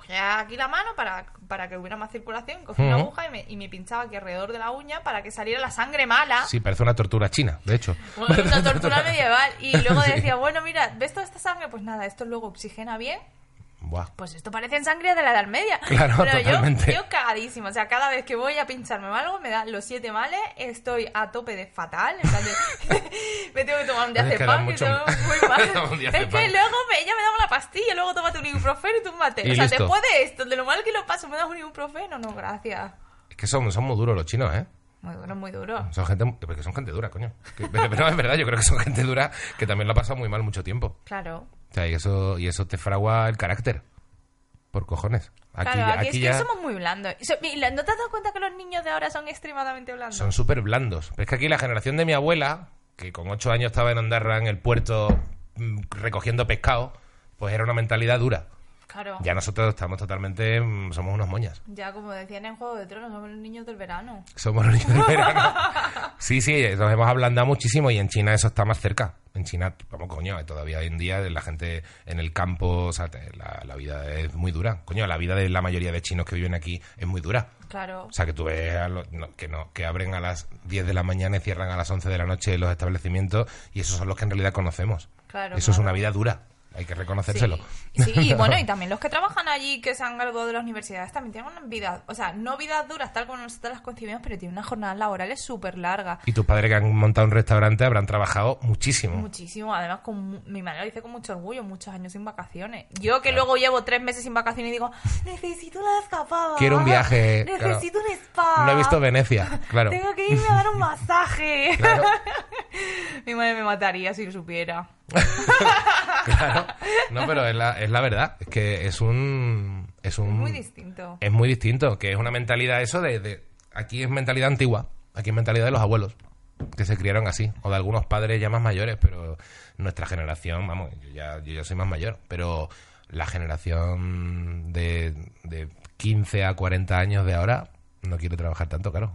Cogía aquí la mano para, para que hubiera más circulación, cogía una aguja y me, y me pinchaba aquí alrededor de la uña para que saliera la sangre mala. Sí, parece una tortura china, de hecho. Bueno, una tortura medieval. Y luego decía, bueno, mira, ¿ves toda esta sangre? Pues nada, esto luego oxigena bien. Buah. Pues esto parece sangre de la Edad Media. Claro, Pero yo- totalmente. Yo, cagadísimo. O sea, cada vez que voy a pincharme algo, me dan los siete males, estoy a tope de fatal. en plan de- me tengo que tomar un que da diazepam, que mucho- todo muy mal. Es que luego me- ella me da una pastilla, luego tómate un ibuprofeno y túmbate. Y o sea, listo. después de esto, de lo mal que lo paso, me das un ibuprofeno. No, gracias. Es que son, son muy duros los chinos, ¿eh? Muy duro, muy duro. Son gente, porque son gente dura, coño. Que- pero, pero es verdad, yo creo que son gente dura que también lo ha pasado muy mal mucho tiempo. Claro. O sea, y eso, y eso te fragua el carácter. Por cojones. Aquí, claro, ya- aquí, aquí es ya que somos muy blandos. ¿No te has dado cuenta que los niños de ahora son extremadamente blandos? son súper blandos. Pero es que aquí la generación de mi abuela, que con ocho años estaba en Ondarra, en el puerto, mm, recogiendo pescado, pues era una mentalidad dura. Claro. Ya nosotros estamos totalmente, mm, somos unos moñas. Ya, como decían en Juego de Tronos, somos los niños del verano. Somos los niños del verano. Sí, sí, nos hemos ablandado muchísimo y en China eso está más cerca. En China, como coño, todavía hoy en día la gente en el campo, o sea, la, la vida es muy dura. Coño, la vida de la mayoría de chinos que viven aquí es muy dura. Claro. O sea, que tú ves a los- no, que, no, que abren a las 10 de la mañana y cierran a las 11 de la noche los establecimientos y esos son los que en realidad conocemos. Claro, Eso es una vida dura. Hay que reconocérselo. Sí, sí, y bueno, y también los que trabajan allí, que se han graduado de las universidades, también tienen una vida, o sea, no vidas duras tal como nosotros las concibimos, pero tienen unas jornadas laborales súper largas. Y tus padres que han montado un restaurante habrán trabajado muchísimo. Muchísimo, además con mi madre lo dice con mucho orgullo, muchos años sin vacaciones. Yo que luego llevo tres meses sin vacaciones y digo, necesito una escapada. Quiero un viaje, claro. Necesito un spa. No he visto Venecia, claro. Tengo que irme a dar un masaje. Claro. mi madre me mataría si lo supiera. Claro. No, pero es la, es la verdad. Es que es un. Es un. Muy distinto. Es muy distinto. Que es una mentalidad eso de, de- Aquí es mentalidad antigua. Aquí es mentalidad de los abuelos. Que se criaron así. O de algunos padres ya más mayores. Pero nuestra generación, vamos, yo ya, yo ya soy más mayor. Pero la generación de, de 15 a 40 años de ahora no quiere trabajar tanto, claro.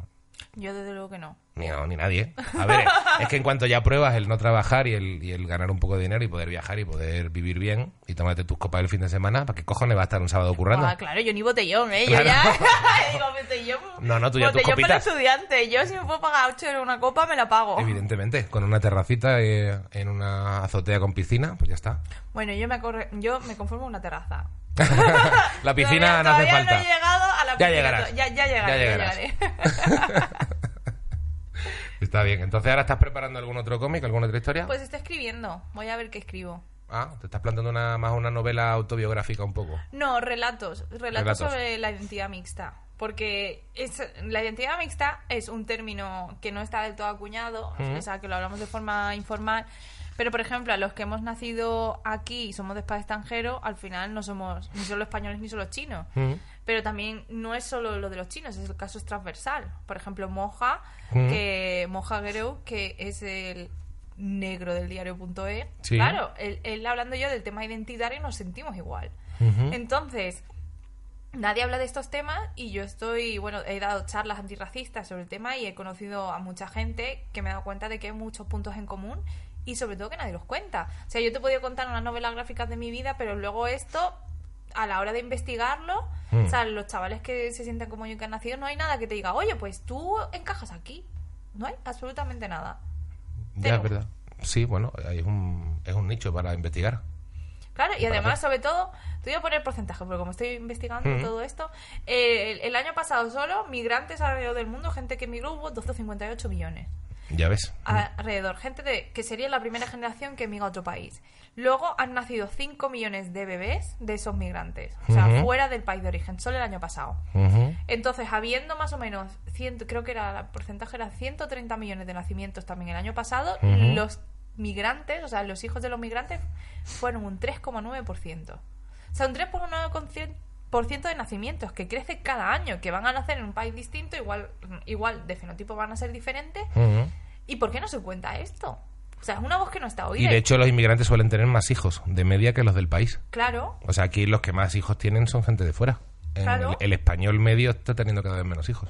Yo desde luego que no. Ni, no, ni nadie. A ver, es que en cuanto ya pruebas el no trabajar y el, y el ganar un poco de dinero y poder viajar y poder vivir bien y tomarte tus copas el fin de semana, ¿para qué cojones va a estar un sábado currando? Ah, claro, yo ni botellón, ¿eh? Claro. Yo ya digo botellón. No, no, tú ya tus botellón para copitas. estudiante. Yo si me puedo pagar 8 euros una copa, me la pago. Evidentemente, con una terracita eh, en una azotea con piscina, pues ya está. Bueno, yo me, yo me conformo con una terraza. La piscina Todavía- no hace falta. no he llegado a la Ya piscina. llegarás. Ya, ya llegaré, Ya ya llegarás. llegaré. Está bien. Entonces, ¿ahora estás preparando algún otro cómic, alguna otra historia? Pues estoy escribiendo. Voy a ver qué escribo. Ah, te estás planteando una, más una novela autobiográfica un poco. No, relatos. Relatos, Relatos. sobre la identidad mixta. Porque es, la identidad mixta es un término que no está del todo acuñado, o sea, que lo hablamos de forma informal. Pero, por ejemplo, a los que hemos nacido aquí y somos de padre extranjero, al final no somos ni solo españoles ni solo chinos. Ujú. Pero también no es solo lo de los chinos, es el caso es transversal. Por ejemplo, Moja, Ujú. que Moja Guerrero, que es el negro del diario.e. Sí. Claro, él, él hablando yo del tema identitario nos sentimos igual. Entonces, nadie habla de estos temas y yo estoy, bueno, he dado charlas antirracistas sobre el tema y he conocido a mucha gente que me he dado cuenta de que hay muchos puntos en común y sobre todo que nadie los cuenta. O sea, yo te podido contar unas novelas gráficas de mi vida, pero luego esto, a la hora de investigarlo, Mm. o sea, los chavales que se sienten como yo que han nacido, no hay nada que te diga, oye, pues tú encajas aquí. No hay absolutamente nada. Ya, Cero. es verdad. Sí, bueno, es un, es un nicho para investigar. Claro, y además, sobre todo, te voy a poner porcentaje, porque como estoy investigando Mm. todo esto, eh, el, el año pasado solo, migrantes alrededor del mundo, gente que emigró, hubo 258 millones. Ya ves. alrededor, gente de, que sería la primera generación que emigra a otro país. Luego han nacido 5 millones de bebés de esos migrantes, o sea, fuera del país de origen, solo el año pasado. Entonces, habiendo más o menos, ciento, creo que era el porcentaje era 130 millones de nacimientos también el año pasado, los migrantes, o sea, los hijos de los migrantes, fueron un 3,9%. O sea, un 3,9% de nacimientos que crece cada año, que van a nacer en un país distinto, igual, igual de fenotipo van a ser diferentes. ¿Y por qué no se cuenta esto? O sea, es una voz que no está oída. Y de hecho los inmigrantes suelen tener más hijos de media que los del país. Claro, O sea, aquí los que más hijos tienen son gente de fuera. Claro. El, el español medio está teniendo cada vez menos hijos.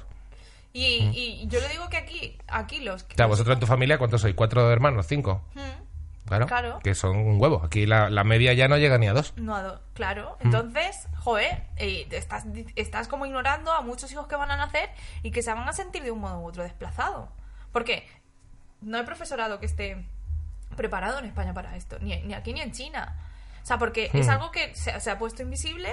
y, y yo le digo que aquí, aquí los... O sea, vosotros en tu familia, ¿cuántos sois? ¿Cuatro hermanos? ¿Cinco? Mm, Claro. Claro. Que son un huevo. Aquí la, la media ya no llega ni a dos. No, a do- Mm. claro. Entonces, joder, eh, estás, estás como ignorando a muchos hijos que van a nacer y que se van a sentir de un modo u otro desplazados. Porque no hay profesorado que esté preparado en España para esto, ni, ni aquí ni en China. O sea, porque es Hmm. algo que se, se ha puesto invisible.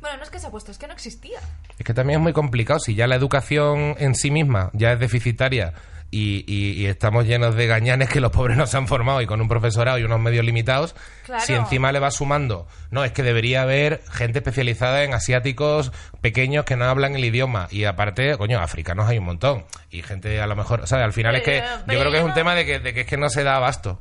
Bueno, no es que se ha puesto, es que no existía. Es que también es muy complicado. Si ya la educación en sí misma ya es deficitaria y, y- y estamos llenos de gañanes que los pobres no se han formado y con un profesorado y unos medios limitados, Claro. si encima le va sumando, no, es que debería haber gente especializada en asiáticos pequeños que no hablan el idioma y aparte, coño, africanos hay un montón y gente a lo mejor, ¿sabes? Al final es que yo creo que es un tema de que, de que es que no se da abasto.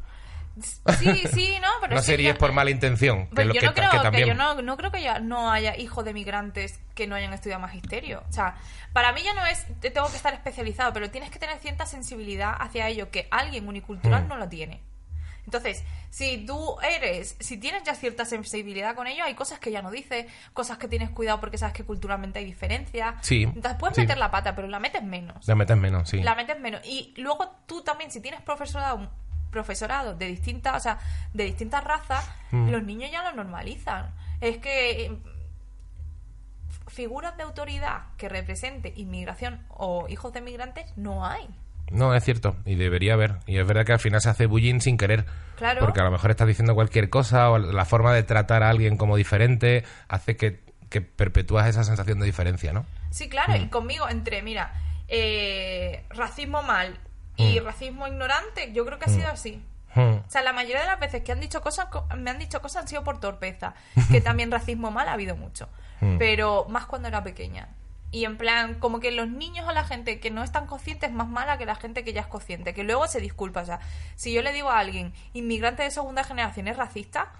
Sí, sí, no, pero no que sería por mala intención. que Pues yo que, no creo que que, también... yo no, no creo que ya no haya hijos de migrantes que no hayan estudiado magisterio. O sea, para mí ya no es te tengo que estar especializado, pero tienes que tener cierta sensibilidad hacia ello que alguien unicultural Mm. no lo tiene. Entonces, si tú eres, si tienes ya cierta sensibilidad con ello, hay cosas que ya no dices, cosas que tienes cuidado porque sabes que culturalmente hay diferencias. Sí, Entonces puedes sí. meter la pata, pero la metes menos. La metes menos, sí. La metes menos. Y luego tú también, si tienes profesorado, profesorado de distintas, o sea, de distintas razas, Mm. los niños ya lo normalizan. Es que eh, figuras de autoridad que represente inmigración o hijos de migrantes no hay. No, es cierto, y debería haber. Y es verdad que al final se hace bullying sin querer. Claro. Porque a lo mejor estás diciendo cualquier cosa o la forma de tratar a alguien como diferente hace que, que perpetúas esa sensación de diferencia, ¿no? Sí, claro, Mm. y conmigo entre, mira, eh, racismo mal y Mm. racismo ignorante, yo creo que ha sido así. Hmm. O sea, la mayoría de las veces que han dicho cosas, co- me han dicho cosas han sido por torpeza. Que también racismo mal ha habido mucho. Mm. Pero más cuando era pequeña. Y en plan, como que los niños o la gente que no es tan consciente es más mala que la gente que ya es consciente. Que luego se disculpa. O sea, si yo le digo a alguien, inmigrante de segunda generación es racista,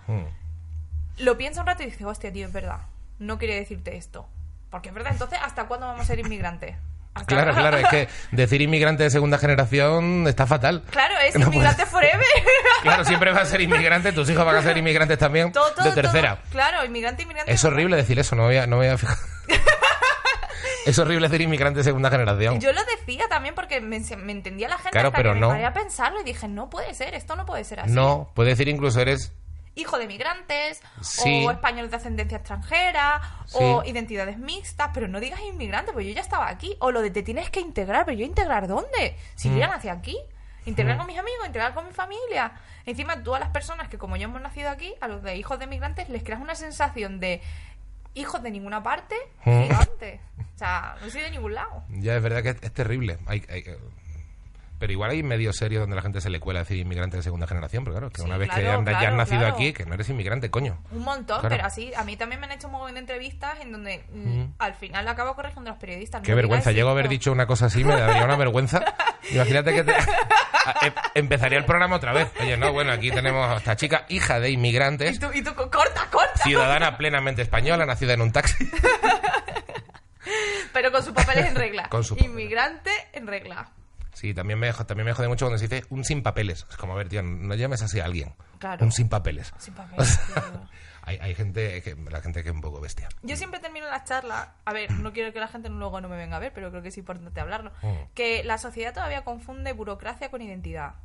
lo piensa un rato y dice, hostia, tío, es verdad. No quería decirte esto. Porque es verdad. Entonces, ¿hasta cuándo vamos a ser inmigrantes? ¿Hasta- Claro, claro, es que decir inmigrante de segunda generación está fatal. Claro, es No inmigrante forever. Claro, siempre vas a ser inmigrante, tus hijos van a ser inmigrantes también Todo, todo, de tercera. todo. Claro, inmigrante, inmigrante. Es horrible decir eso, no voy a, no voy a fijar. es horrible decir inmigrante de segunda generación. Yo lo decía también porque me, entendía la gente Claro, hasta pero que no. me paré a pensarlo y dije, no puede ser, esto no puede ser así. No, puede decir incluso eres Hijo de migrantes, Sí. o español de ascendencia extranjera, Sí. o identidades mixtas, pero no digas inmigrante, pues yo ya estaba aquí. O lo de te tienes que integrar, pero yo integrar dónde? Si Mm. yo ya nací aquí. Integrar con mis amigos, integrar con mi familia. Encima, tú a las personas que como yo hemos nacido aquí, a los de hijos de migrantes, les creas una sensación de hijos de ninguna parte Mm. gigante. O sea, no soy de ningún lado. Ya, es verdad que es, es terrible. Hay- hay- pero igual hay medios serios donde la gente se le cuela decir inmigrante de segunda generación, pero claro, que Sí, una vez que claro, ya has nacido claro. aquí, que no eres inmigrante, coño. Un montón, pero así, a mí también me han hecho un montón de entrevistas en donde mm, al final acabo corrigiendo a los periodistas. Qué no vergüenza. Llego a haber dicho una cosa así, me daría una vergüenza. Imagínate que te- em- empezaría el programa otra vez. Oye, no, bueno, aquí tenemos a esta chica, hija de Y inmigrantes, tú, y tú, corta, corta. ciudadana plenamente española, nacida en un taxi. Pero con sus papeles en regla. Con papeles. Inmigrante en regla. Sí, también me, también me jode mucho cuando se dice un sin papeles. Es como, a ver, tío, no llames así a alguien. Claro. Un sin papeles. Sin papeles, tío. hay, hay gente que, la gente que es un poco bestia. Yo siempre termino las charlas, a ver, no quiero que la gente luego no me venga a ver, pero creo que es importante hablarlo, Mm. que la sociedad todavía confunde burocracia con identidad.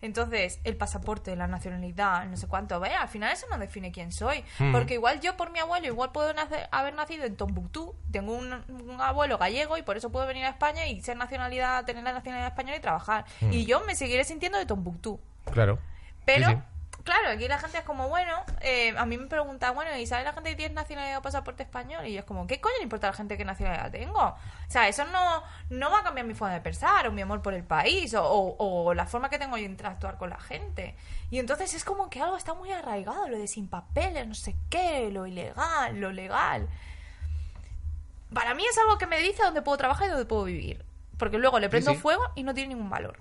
Entonces, el pasaporte, la nacionalidad, no sé cuánto, ve, al final eso no define quién soy. Mm. Porque igual yo por mi abuelo, igual puedo nacer- haber nacido en Tombuctú, tengo un, un abuelo gallego y por eso puedo venir a España y ser nacionalidad, tener la nacionalidad española y trabajar. Y yo me seguiré sintiendo de Tombuctú. Claro. Pero. Sí, sí. Claro, aquí la gente es como, bueno, eh, a mí me pregunta, bueno, ¿y sabe la gente que tiene nacionalidad o pasaporte español? Y yo es como, ¿qué coño le importa a la gente qué nacionalidad tengo? O sea, eso no, no va a cambiar mi forma de pensar, o mi amor por el país, o, o- o la forma que tengo de interactuar con la gente. Y entonces es como que algo está muy arraigado, lo de sin papeles, no sé qué, lo ilegal, lo legal. Para mí es algo que me dice dónde puedo trabajar y dónde puedo vivir. Porque luego le prendo sí. fuego y no tiene ningún valor.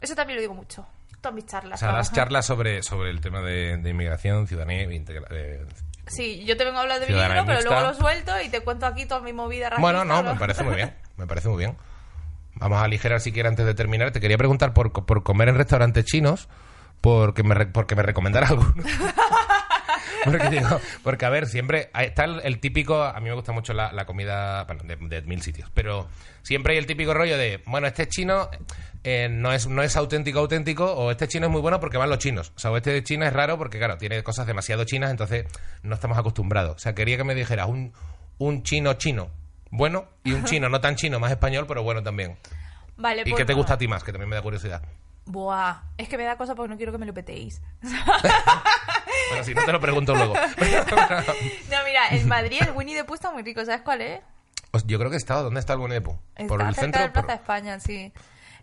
Eso también lo digo mucho. Todas mis O charlas. sea, das trabajan- charlas sobre, sobre el tema de, de inmigración, ciudadanía e Sí, yo te vengo a hablar de mi libro, pero luego lo suelto y te cuento aquí toda mi movida racista. Bueno, no, me parece muy bien. Me parece muy bien. Vamos a aligerar siquiera antes de terminar. Te quería preguntar por, por comer en restaurantes chinos, porque me, porque me recomendara alguno. porque, digo, porque, a ver, siempre está el, el típico. A mí me gusta mucho la, la comida de, de mil sitios, pero siempre hay el típico rollo de, bueno, este chino eh, no, es, no es auténtico, auténtico, o este chino es muy bueno porque van los chinos. O sea, o este de China es raro porque, claro, tiene cosas demasiado chinas, entonces no estamos acostumbrados. O sea, quería que me dijeras un, un chino chino bueno y un chino no tan chino, más español, pero bueno también. Vale, ¿Y pues qué te gusta a ti más? Que también me da curiosidad. Buah, es que me da cosa porque no quiero que me lo petéis. Bueno, si no te lo pregunto luego. No, mira, en Madrid el Winnie the Pooh está muy rico, ¿sabes cuál es? Yo creo que estado. ¿Dónde está el Winnie the Pooh? Está Por el centro. de Plaza por- España, sí.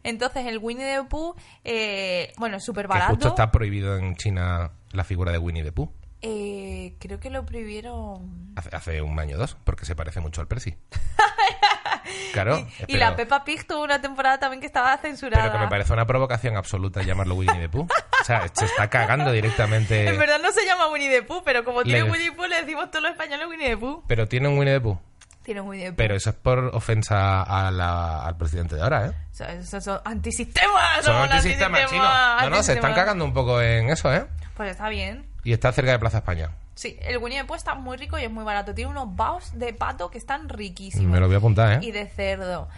Entonces, el Winnie the Pooh, eh, bueno, es súper Que justo barato. está prohibido en China la figura de Winnie the Pooh. Eh, creo que lo prohibieron. Hace, hace un año o dos, porque se parece mucho al Percy. Claro. Y la Peppa Pig tuvo una temporada también que estaba censurada. Pero que me parece una provocación absoluta llamarlo Winnie the Pooh. O sea, se está cagando directamente. En verdad no se llama Winnie the Pooh, pero como tiene Le- Winnie the Pooh, le decimos todos los españoles Winnie the Pooh. Pero tiene un Winnie the Pooh. Tiene un Winnie the Pooh. Pero eso es por ofensa a la- al presidente de ahora, ¿eh? O sea, esos son antisistemas. Son antisistemas chinos. No, no, se están cagando un poco en eso, ¿eh? Pues está bien. Y está cerca de Plaza España. Sí, el Winnie the Pooh está muy rico y es muy barato. Tiene unos baos de pato que están riquísimos. Me lo voy a apuntar, ¿eh? Y de cerdo.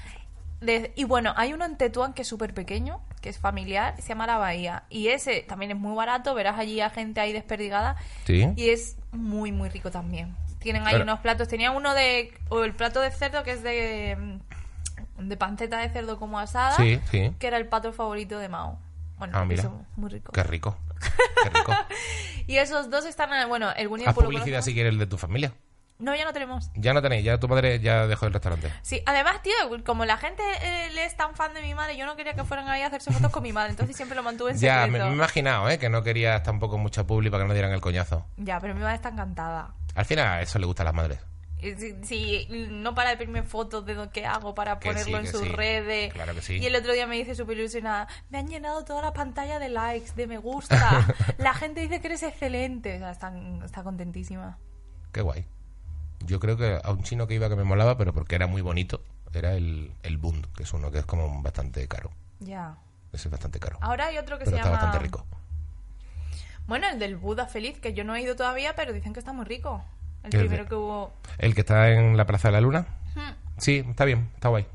De- y bueno, hay uno en Tetuán que es súper pequeño, que es familiar, se llama La Bahía. Y ese también es muy barato, verás allí a gente ahí desperdigada. Sí. Y es muy, muy rico también. Tienen ahí Pero- unos platos. Tenía uno de. O el plato de cerdo que es de. De panceta de cerdo como asada. Sí, sí. Que era el pato favorito de Mao. Bueno, Ah, mira. muy rico. Qué rico. Qué rico. Y esos dos están. en- Bueno, el Haz publicidad si quieres el de tu familia. No, ya no tenemos. Ya no tenéis, ya tu madre ya dejó el restaurante. Sí, además, tío, como la gente eh, le es tan fan de mi madre, yo no quería que fueran ahí a hacerse fotos con mi madre, entonces siempre lo mantuve en Ya, me, secreto. me he imaginado, ¿eh? Que no querías tampoco mucha publi para que no dieran el coñazo. Ya, pero mi madre está encantada. Al final, a eso le gusta a las madres. Si, si no para de pedirme fotos de lo que hago para Que ponerlo sí, en sus sí. redes. Claro que sí. Y el otro día me dice súper ilusionada, me han llenado toda la pantalla de likes, de me gusta. la gente dice que eres excelente. O sea, está, está contentísima. Qué guay. Yo creo que a un chino que iba que me molaba, pero porque era muy bonito, era el, el Bund, que es uno que es como bastante caro. Ya. Ese es bastante caro. Ahora hay otro que pero se está llama... bastante rico. Bueno, el del Buda Feliz, que yo no he ido todavía, pero dicen que está muy rico. El El primero de- que hubo... El que está en la Plaza de la Luna. Hmm, Sí, está bien, está guay.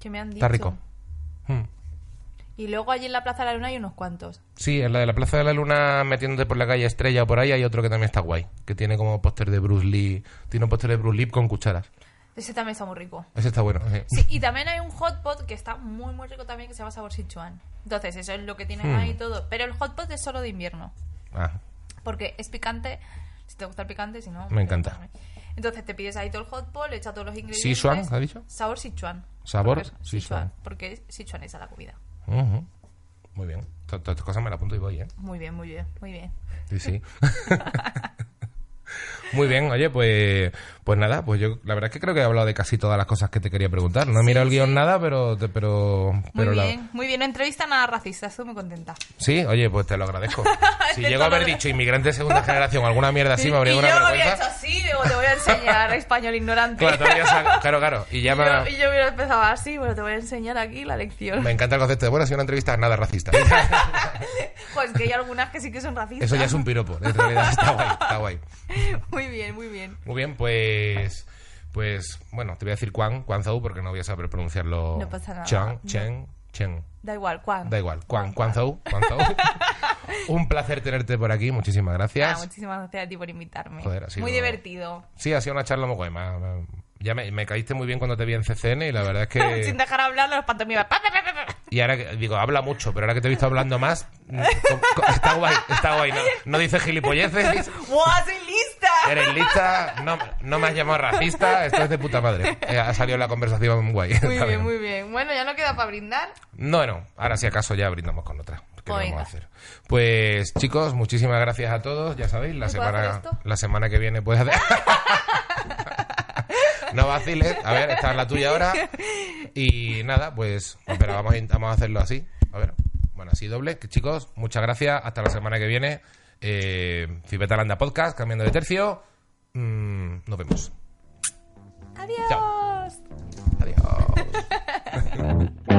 que me han dicho. Está rico. Hmm. Y luego allí en la Plaza de la Luna hay unos cuantos. Sí, en la de la Plaza de la Luna, metiéndote por la calle Estrella o por ahí, hay otro que también está guay. Que tiene como póster de Bruce Lee. Tiene un póster de Bruce Lee con cucharas. Ese también está muy rico. Ese está bueno. sí. Sí, y también hay un hot pot que está muy, muy rico también que se llama Sabor Sichuan. Entonces, eso es lo que tienen Hmm. ahí todo. Pero el hot pot es solo de invierno. Ah, Porque es picante. Si te gusta el picante, si no... Me encanta. Entonces te pides ahí todo el hot pot, le echas todos los ingredientes. ¿Sichuan, has dicho? Sabor Sichuan. Sabor Porque es- Sichuan. Porque es Sichuan esa la comida. Muy bien. To- Todas estas cosas me las apunto y voy, ¿eh? Muy bien, muy bien, muy bien. Sí, sí. Muy bien, oye, pues pues nada, pues yo la verdad es que creo que he hablado de casi todas las cosas que te quería preguntar. No he mirado el guion nada, pero te- pero Muy pero la- bien, muy bien. No entrevista nada racista, estoy muy contenta. Sí, oye, pues te lo agradezco. Si llego a haber dicho inmigrante de segunda generación, alguna mierda así, me habría y dado yo una había hecho vergüenza. así, digo, te voy a enseñar español ignorante. Habría claro, claro. Y ya me, yo, y yo hubiera empezado así, bueno, te voy a enseñar aquí la lección. me encanta el concepto de, bueno, si una entrevista es nada racista. Pues que hay algunas que sí que son racistas. Eso ya es un piropo, en realidad está guay, está guay. Muy bien, muy bien. Muy bien, pues. Pues, bueno, te voy a decir Juan, Juan Zhou, porque no voy a saber pronunciarlo. No pasa nada. Chan, No. Chen, Chen. Da igual, ¿cuán? Da igual. Juan, Juan Zhou. Un placer tenerte por aquí. Muchísimas Ah, gracias. muchísimas gracias a ti por invitarme. Joder, ha sido- Muy divertido. Sí, ha sido una charla muy guay. Ya me, me caíste muy bien cuando te vi en CCN y la verdad es que... Sin dejar hablar los pantomimas. Pa, pa, pa, pa, pa. Y ahora que digo, habla mucho, pero ahora que te he visto hablando más, mm, está guay, está guay. No, no dices gilipolleces, ¡Guau, soy lista! eres lista, no, no me has llamado racista, esto es de puta madre. Eh, ha salido la conversación guay. Muy bien, muy bien. Bueno, ya no queda para brindar. No, no, ahora si acaso ya brindamos con otra. ¿Qué vamos a hacer? Pues chicos, muchísimas gracias a todos, ya sabéis, la ¿No puedo hacer semana, la semana que viene puedes hacer... No vaciles. A ver, esta es la tuya ahora. Y nada, pues. Pero vamos a, hacerlo así. A ver. Bueno, así doble. Chicos, muchas gracias. Hasta la semana que viene. Eh, Fibetalanda Podcast, cambiando de tercio. Mm, nos vemos. Adiós. Adiós.